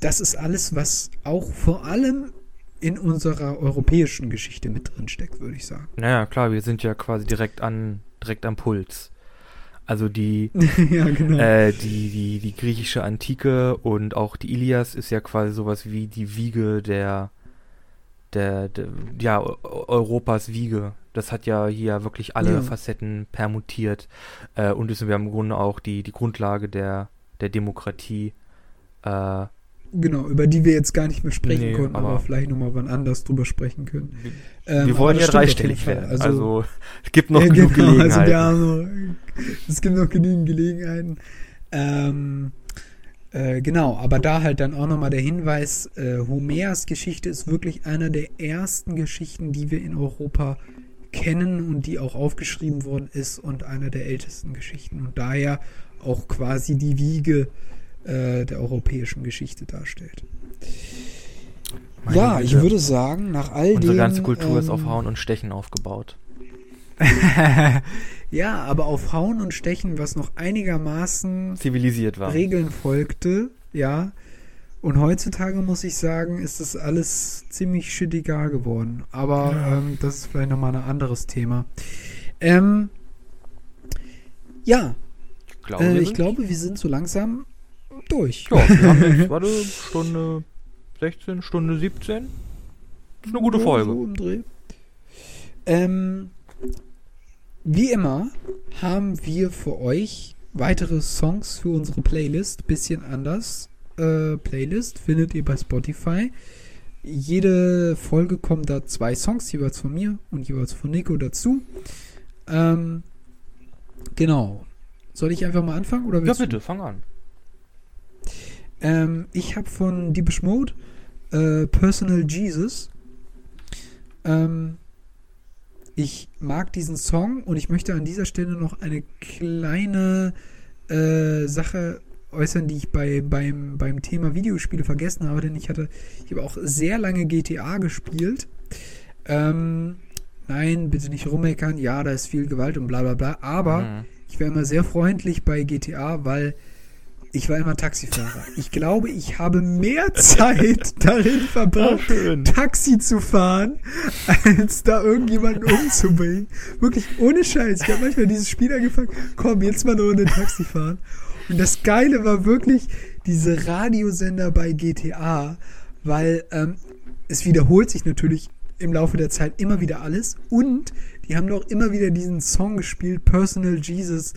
Das ist alles, was auch vor allem in unserer europäischen Geschichte mit drin steckt, würde ich sagen. Naja, klar, wir sind ja quasi direkt an direkt am Puls. Also die, ja, genau. äh, die, die, die griechische Antike und auch die Ilias ist ja quasi sowas wie die Wiege der, der, der ja, Europas Wiege. Das hat ja hier wirklich alle Ja. Facetten permutiert äh, und ist ja im Grunde auch die, die Grundlage der, der Demokratie. Äh, genau, über die wir jetzt gar nicht mehr sprechen Nee, konnten, aber, aber- vielleicht nochmal wann anders drüber sprechen können. wir Ähm, wir wollen ja dreistellig werden. Also, es gibt noch Ja, genug genau, Gelegenheiten. Also wir haben noch, es gibt noch genügend Gelegenheiten. Ähm, äh, genau, aber da halt dann auch nochmal der Hinweis, äh, Homers Geschichte ist wirklich einer der ersten Geschichten, die wir in Europa kennen und die auch aufgeschrieben worden ist und einer der ältesten Geschichten und daher auch quasi die Wiege äh, der europäischen Geschichte darstellt. Meine ja, ich Güte. würde sagen, nach all Unsere den, ganze Kultur ist ähm, auf Hauen und Stechen aufgebaut. ja, aber auf Hauen und Stechen, was noch einigermaßen Zivilisiert war. Regeln folgte, ja. Und heutzutage muss ich sagen, ist das alles ziemlich shittiger geworden. Aber ähm, das ist vielleicht nochmal ein anderes Thema. Ähm, ja, Ich glaube, äh, wir ich sind- glaube, wir sind so langsam durch. Ja, wir haben jetzt, warte, Stunde 16, Stunde 17. Das ist eine gute Ja, Folge. So im Dreh. Ähm, wie immer haben wir für euch weitere Songs für unsere Playlist. Bisschen anders. Äh, Playlist findet ihr bei Spotify. Jede Folge kommen da zwei Songs, jeweils von mir und jeweils von Nico dazu. Ähm, genau. Soll ich einfach mal anfangen oder Ja, willst du? bitte, fang an. Ähm, ich habe von Deepish Mode äh, Personal Jesus. Ähm, ich mag diesen Song und ich möchte an dieser Stelle noch eine kleine äh, Sache äußern, die ich bei, beim, beim Thema Videospiele vergessen habe, denn ich hatte, ich habe auch sehr lange GTA gespielt. Ähm, nein, bitte nicht rummeckern, ja, da ist viel Gewalt und bla bla bla, aber Mhm. ich war immer sehr freundlich bei GTA, weil ich war immer Taxifahrer. Ich glaube, ich habe mehr Zeit darin Ah, verbracht, schön. Taxi zu fahren, als da irgendjemanden umzubringen. Wirklich ohne Scheiß. Ich habe manchmal dieses Spiel angefangen, komm, jetzt mal eine Runde Taxi fahren. Und das Geile war wirklich diese Radiosender bei GTA, weil ähm, es wiederholt sich natürlich im Laufe der Zeit immer wieder alles. Und die haben doch immer wieder diesen Song gespielt, Personal Jesus.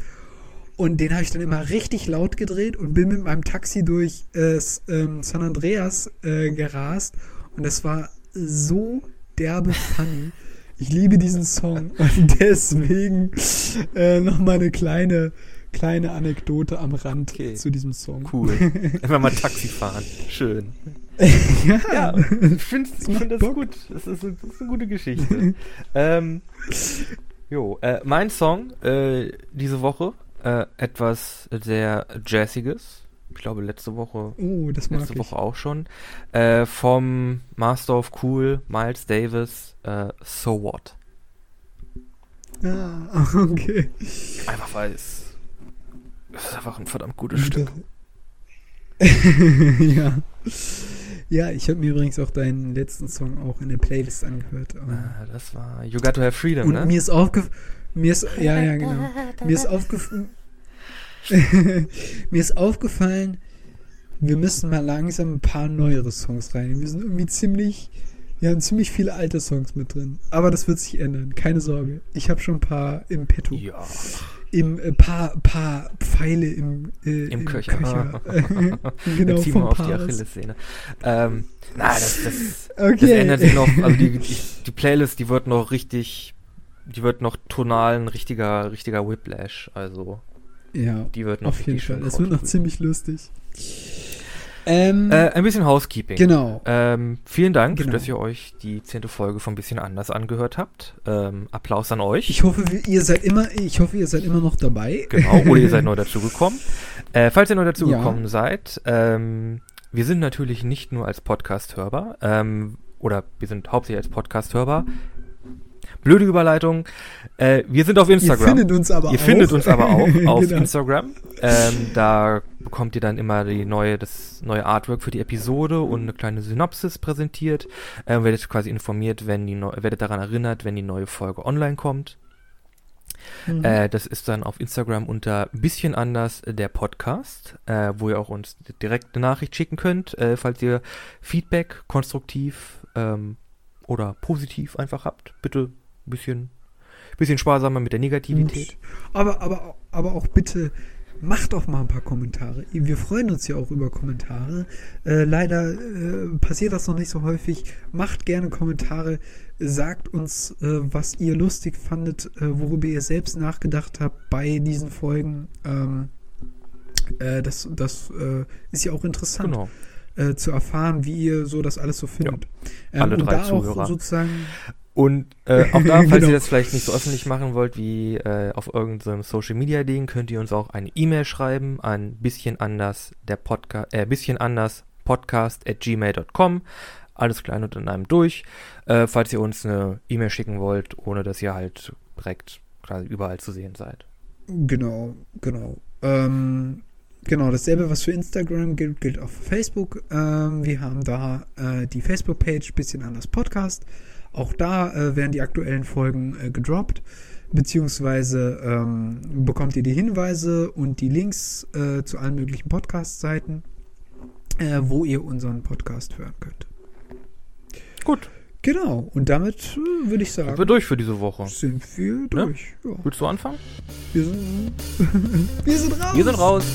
Und den habe ich dann immer richtig laut gedreht und bin mit meinem Taxi durch äh, ähm, San Andreas äh, gerast. Und das war so derbe funny. Ich liebe diesen Song und deswegen äh, nochmal eine kleine, kleine Anekdote am Rand Okay. zu diesem Song. Cool. Einfach mal Taxi fahren. Schön. ja, Ja, ich finde find das Bock. gut. Das ist, das ist eine gute Geschichte. ähm, jo, äh, mein Song äh, diese Woche, äh, etwas sehr Jazziges. Ich glaube, letzte Woche Oh, das mag letzte ich. Woche auch schon. Äh, vom Master of Cool, Miles Davis, äh, So What. Ah, okay. Einfach weil es, es ist einfach ein verdammt gutes Stück. ja. Ja, ich habe mir übrigens auch deinen letzten Song auch in der Playlist angehört. Ähm, Äh, das war You Got to Have Freedom, Und ne? mir ist aufgefallen, mir ist, ja, ja, genau. Mir ist aufgefallen, mir ist aufgefallen, wir müssen mal langsam ein paar neuere Songs rein. Wir sind irgendwie ziemlich, wir haben ziemlich viele alte Songs mit drin. Aber das wird sich ändern, keine Sorge. Ich habe schon ein paar im Petto. ja. Im äh, paar, paar Pfeile im, äh, Im Köcher. genau, Jetzt vom auf die. Achillessehne. Ähm, na, das, das, Okay. das ändert sich noch. Also die, die, die Playlist, die wird noch richtig, die wird noch tonal ein richtiger, richtiger Whiplash. Also Ja, die wird noch auf jeden Fall. Es wird noch ziemlich lustig. Ähm, Äh, ein bisschen Housekeeping. genau. Ähm, vielen Dank, Genau. dass ihr euch die zehnte Folge von bisschen anders angehört habt. Ähm, Applaus an euch. Ich hoffe, ihr seid immer, ich hoffe, ihr seid immer noch dabei. Genau, oder ihr seid neu dazugekommen. Äh, falls ihr neu dazugekommen Ja. seid, ähm, wir sind natürlich nicht nur als Podcast hörbar, ähm, oder wir sind hauptsächlich als Podcast hörbar. Blöde Überleitung. Äh, wir sind auf Instagram. Ihr findet uns aber Ihr auch. findet uns aber auch auf Genau. Instagram. Ähm, da bekommt ihr dann immer die neue, das neue Artwork für die Episode und eine kleine Synopsis präsentiert. Ähm, werdet quasi informiert, wenn die neu, werdet daran erinnert, wenn die neue Folge online kommt. Mhm. Äh, das ist dann auf Instagram unter bisschen anders der Podcast, äh, wo ihr auch uns direkt eine Nachricht schicken könnt, äh, falls ihr Feedback konstruktiv ähm, oder positiv einfach habt. Bitte ein bisschen, bisschen sparsamer mit der Negativität. Aber, aber, aber auch bitte macht doch mal ein paar Kommentare. Wir freuen uns ja auch über Kommentare. Äh, leider äh, passiert das noch nicht so häufig. Macht gerne Kommentare. Sagt uns, äh, was ihr lustig fandet, äh, worüber ihr selbst nachgedacht habt bei diesen Folgen. Ähm, äh, das das äh, ist ja auch interessant. Genau. zu erfahren, wie ihr so das alles so findet. Ja, alle ähm, drei Zuhörer. sozusagen und äh, auch da, falls genau. ihr das vielleicht nicht so öffentlich machen wollt wie äh, auf irgendeinem Social Media Ding, könnt ihr uns auch eine E-Mail schreiben an bisschen anders der Podcast, äh, bisschen anders podcast at gmail.com. Alles klein und in einem durch. Äh, falls ihr uns eine E-Mail schicken wollt, ohne dass ihr halt direkt quasi überall zu sehen seid. Genau, genau. Ähm, genau, dasselbe, was für Instagram gilt, gilt auch für Facebook. Ähm, wir haben da äh, die Facebook-Page bisschen anders Podcast. Auch da äh, werden die aktuellen Folgen äh, gedroppt, beziehungsweise ähm, bekommt ihr die Hinweise und die Links äh, zu allen möglichen Podcast-Seiten, äh, wo ihr unseren Podcast hören könnt. Gut. Genau, und damit äh, würde ich sagen. Sind wir durch für diese Woche. Sind wir ne? durch. Ne? Ja. Willst du anfangen? Wir sind, wir sind raus. Wir sind raus.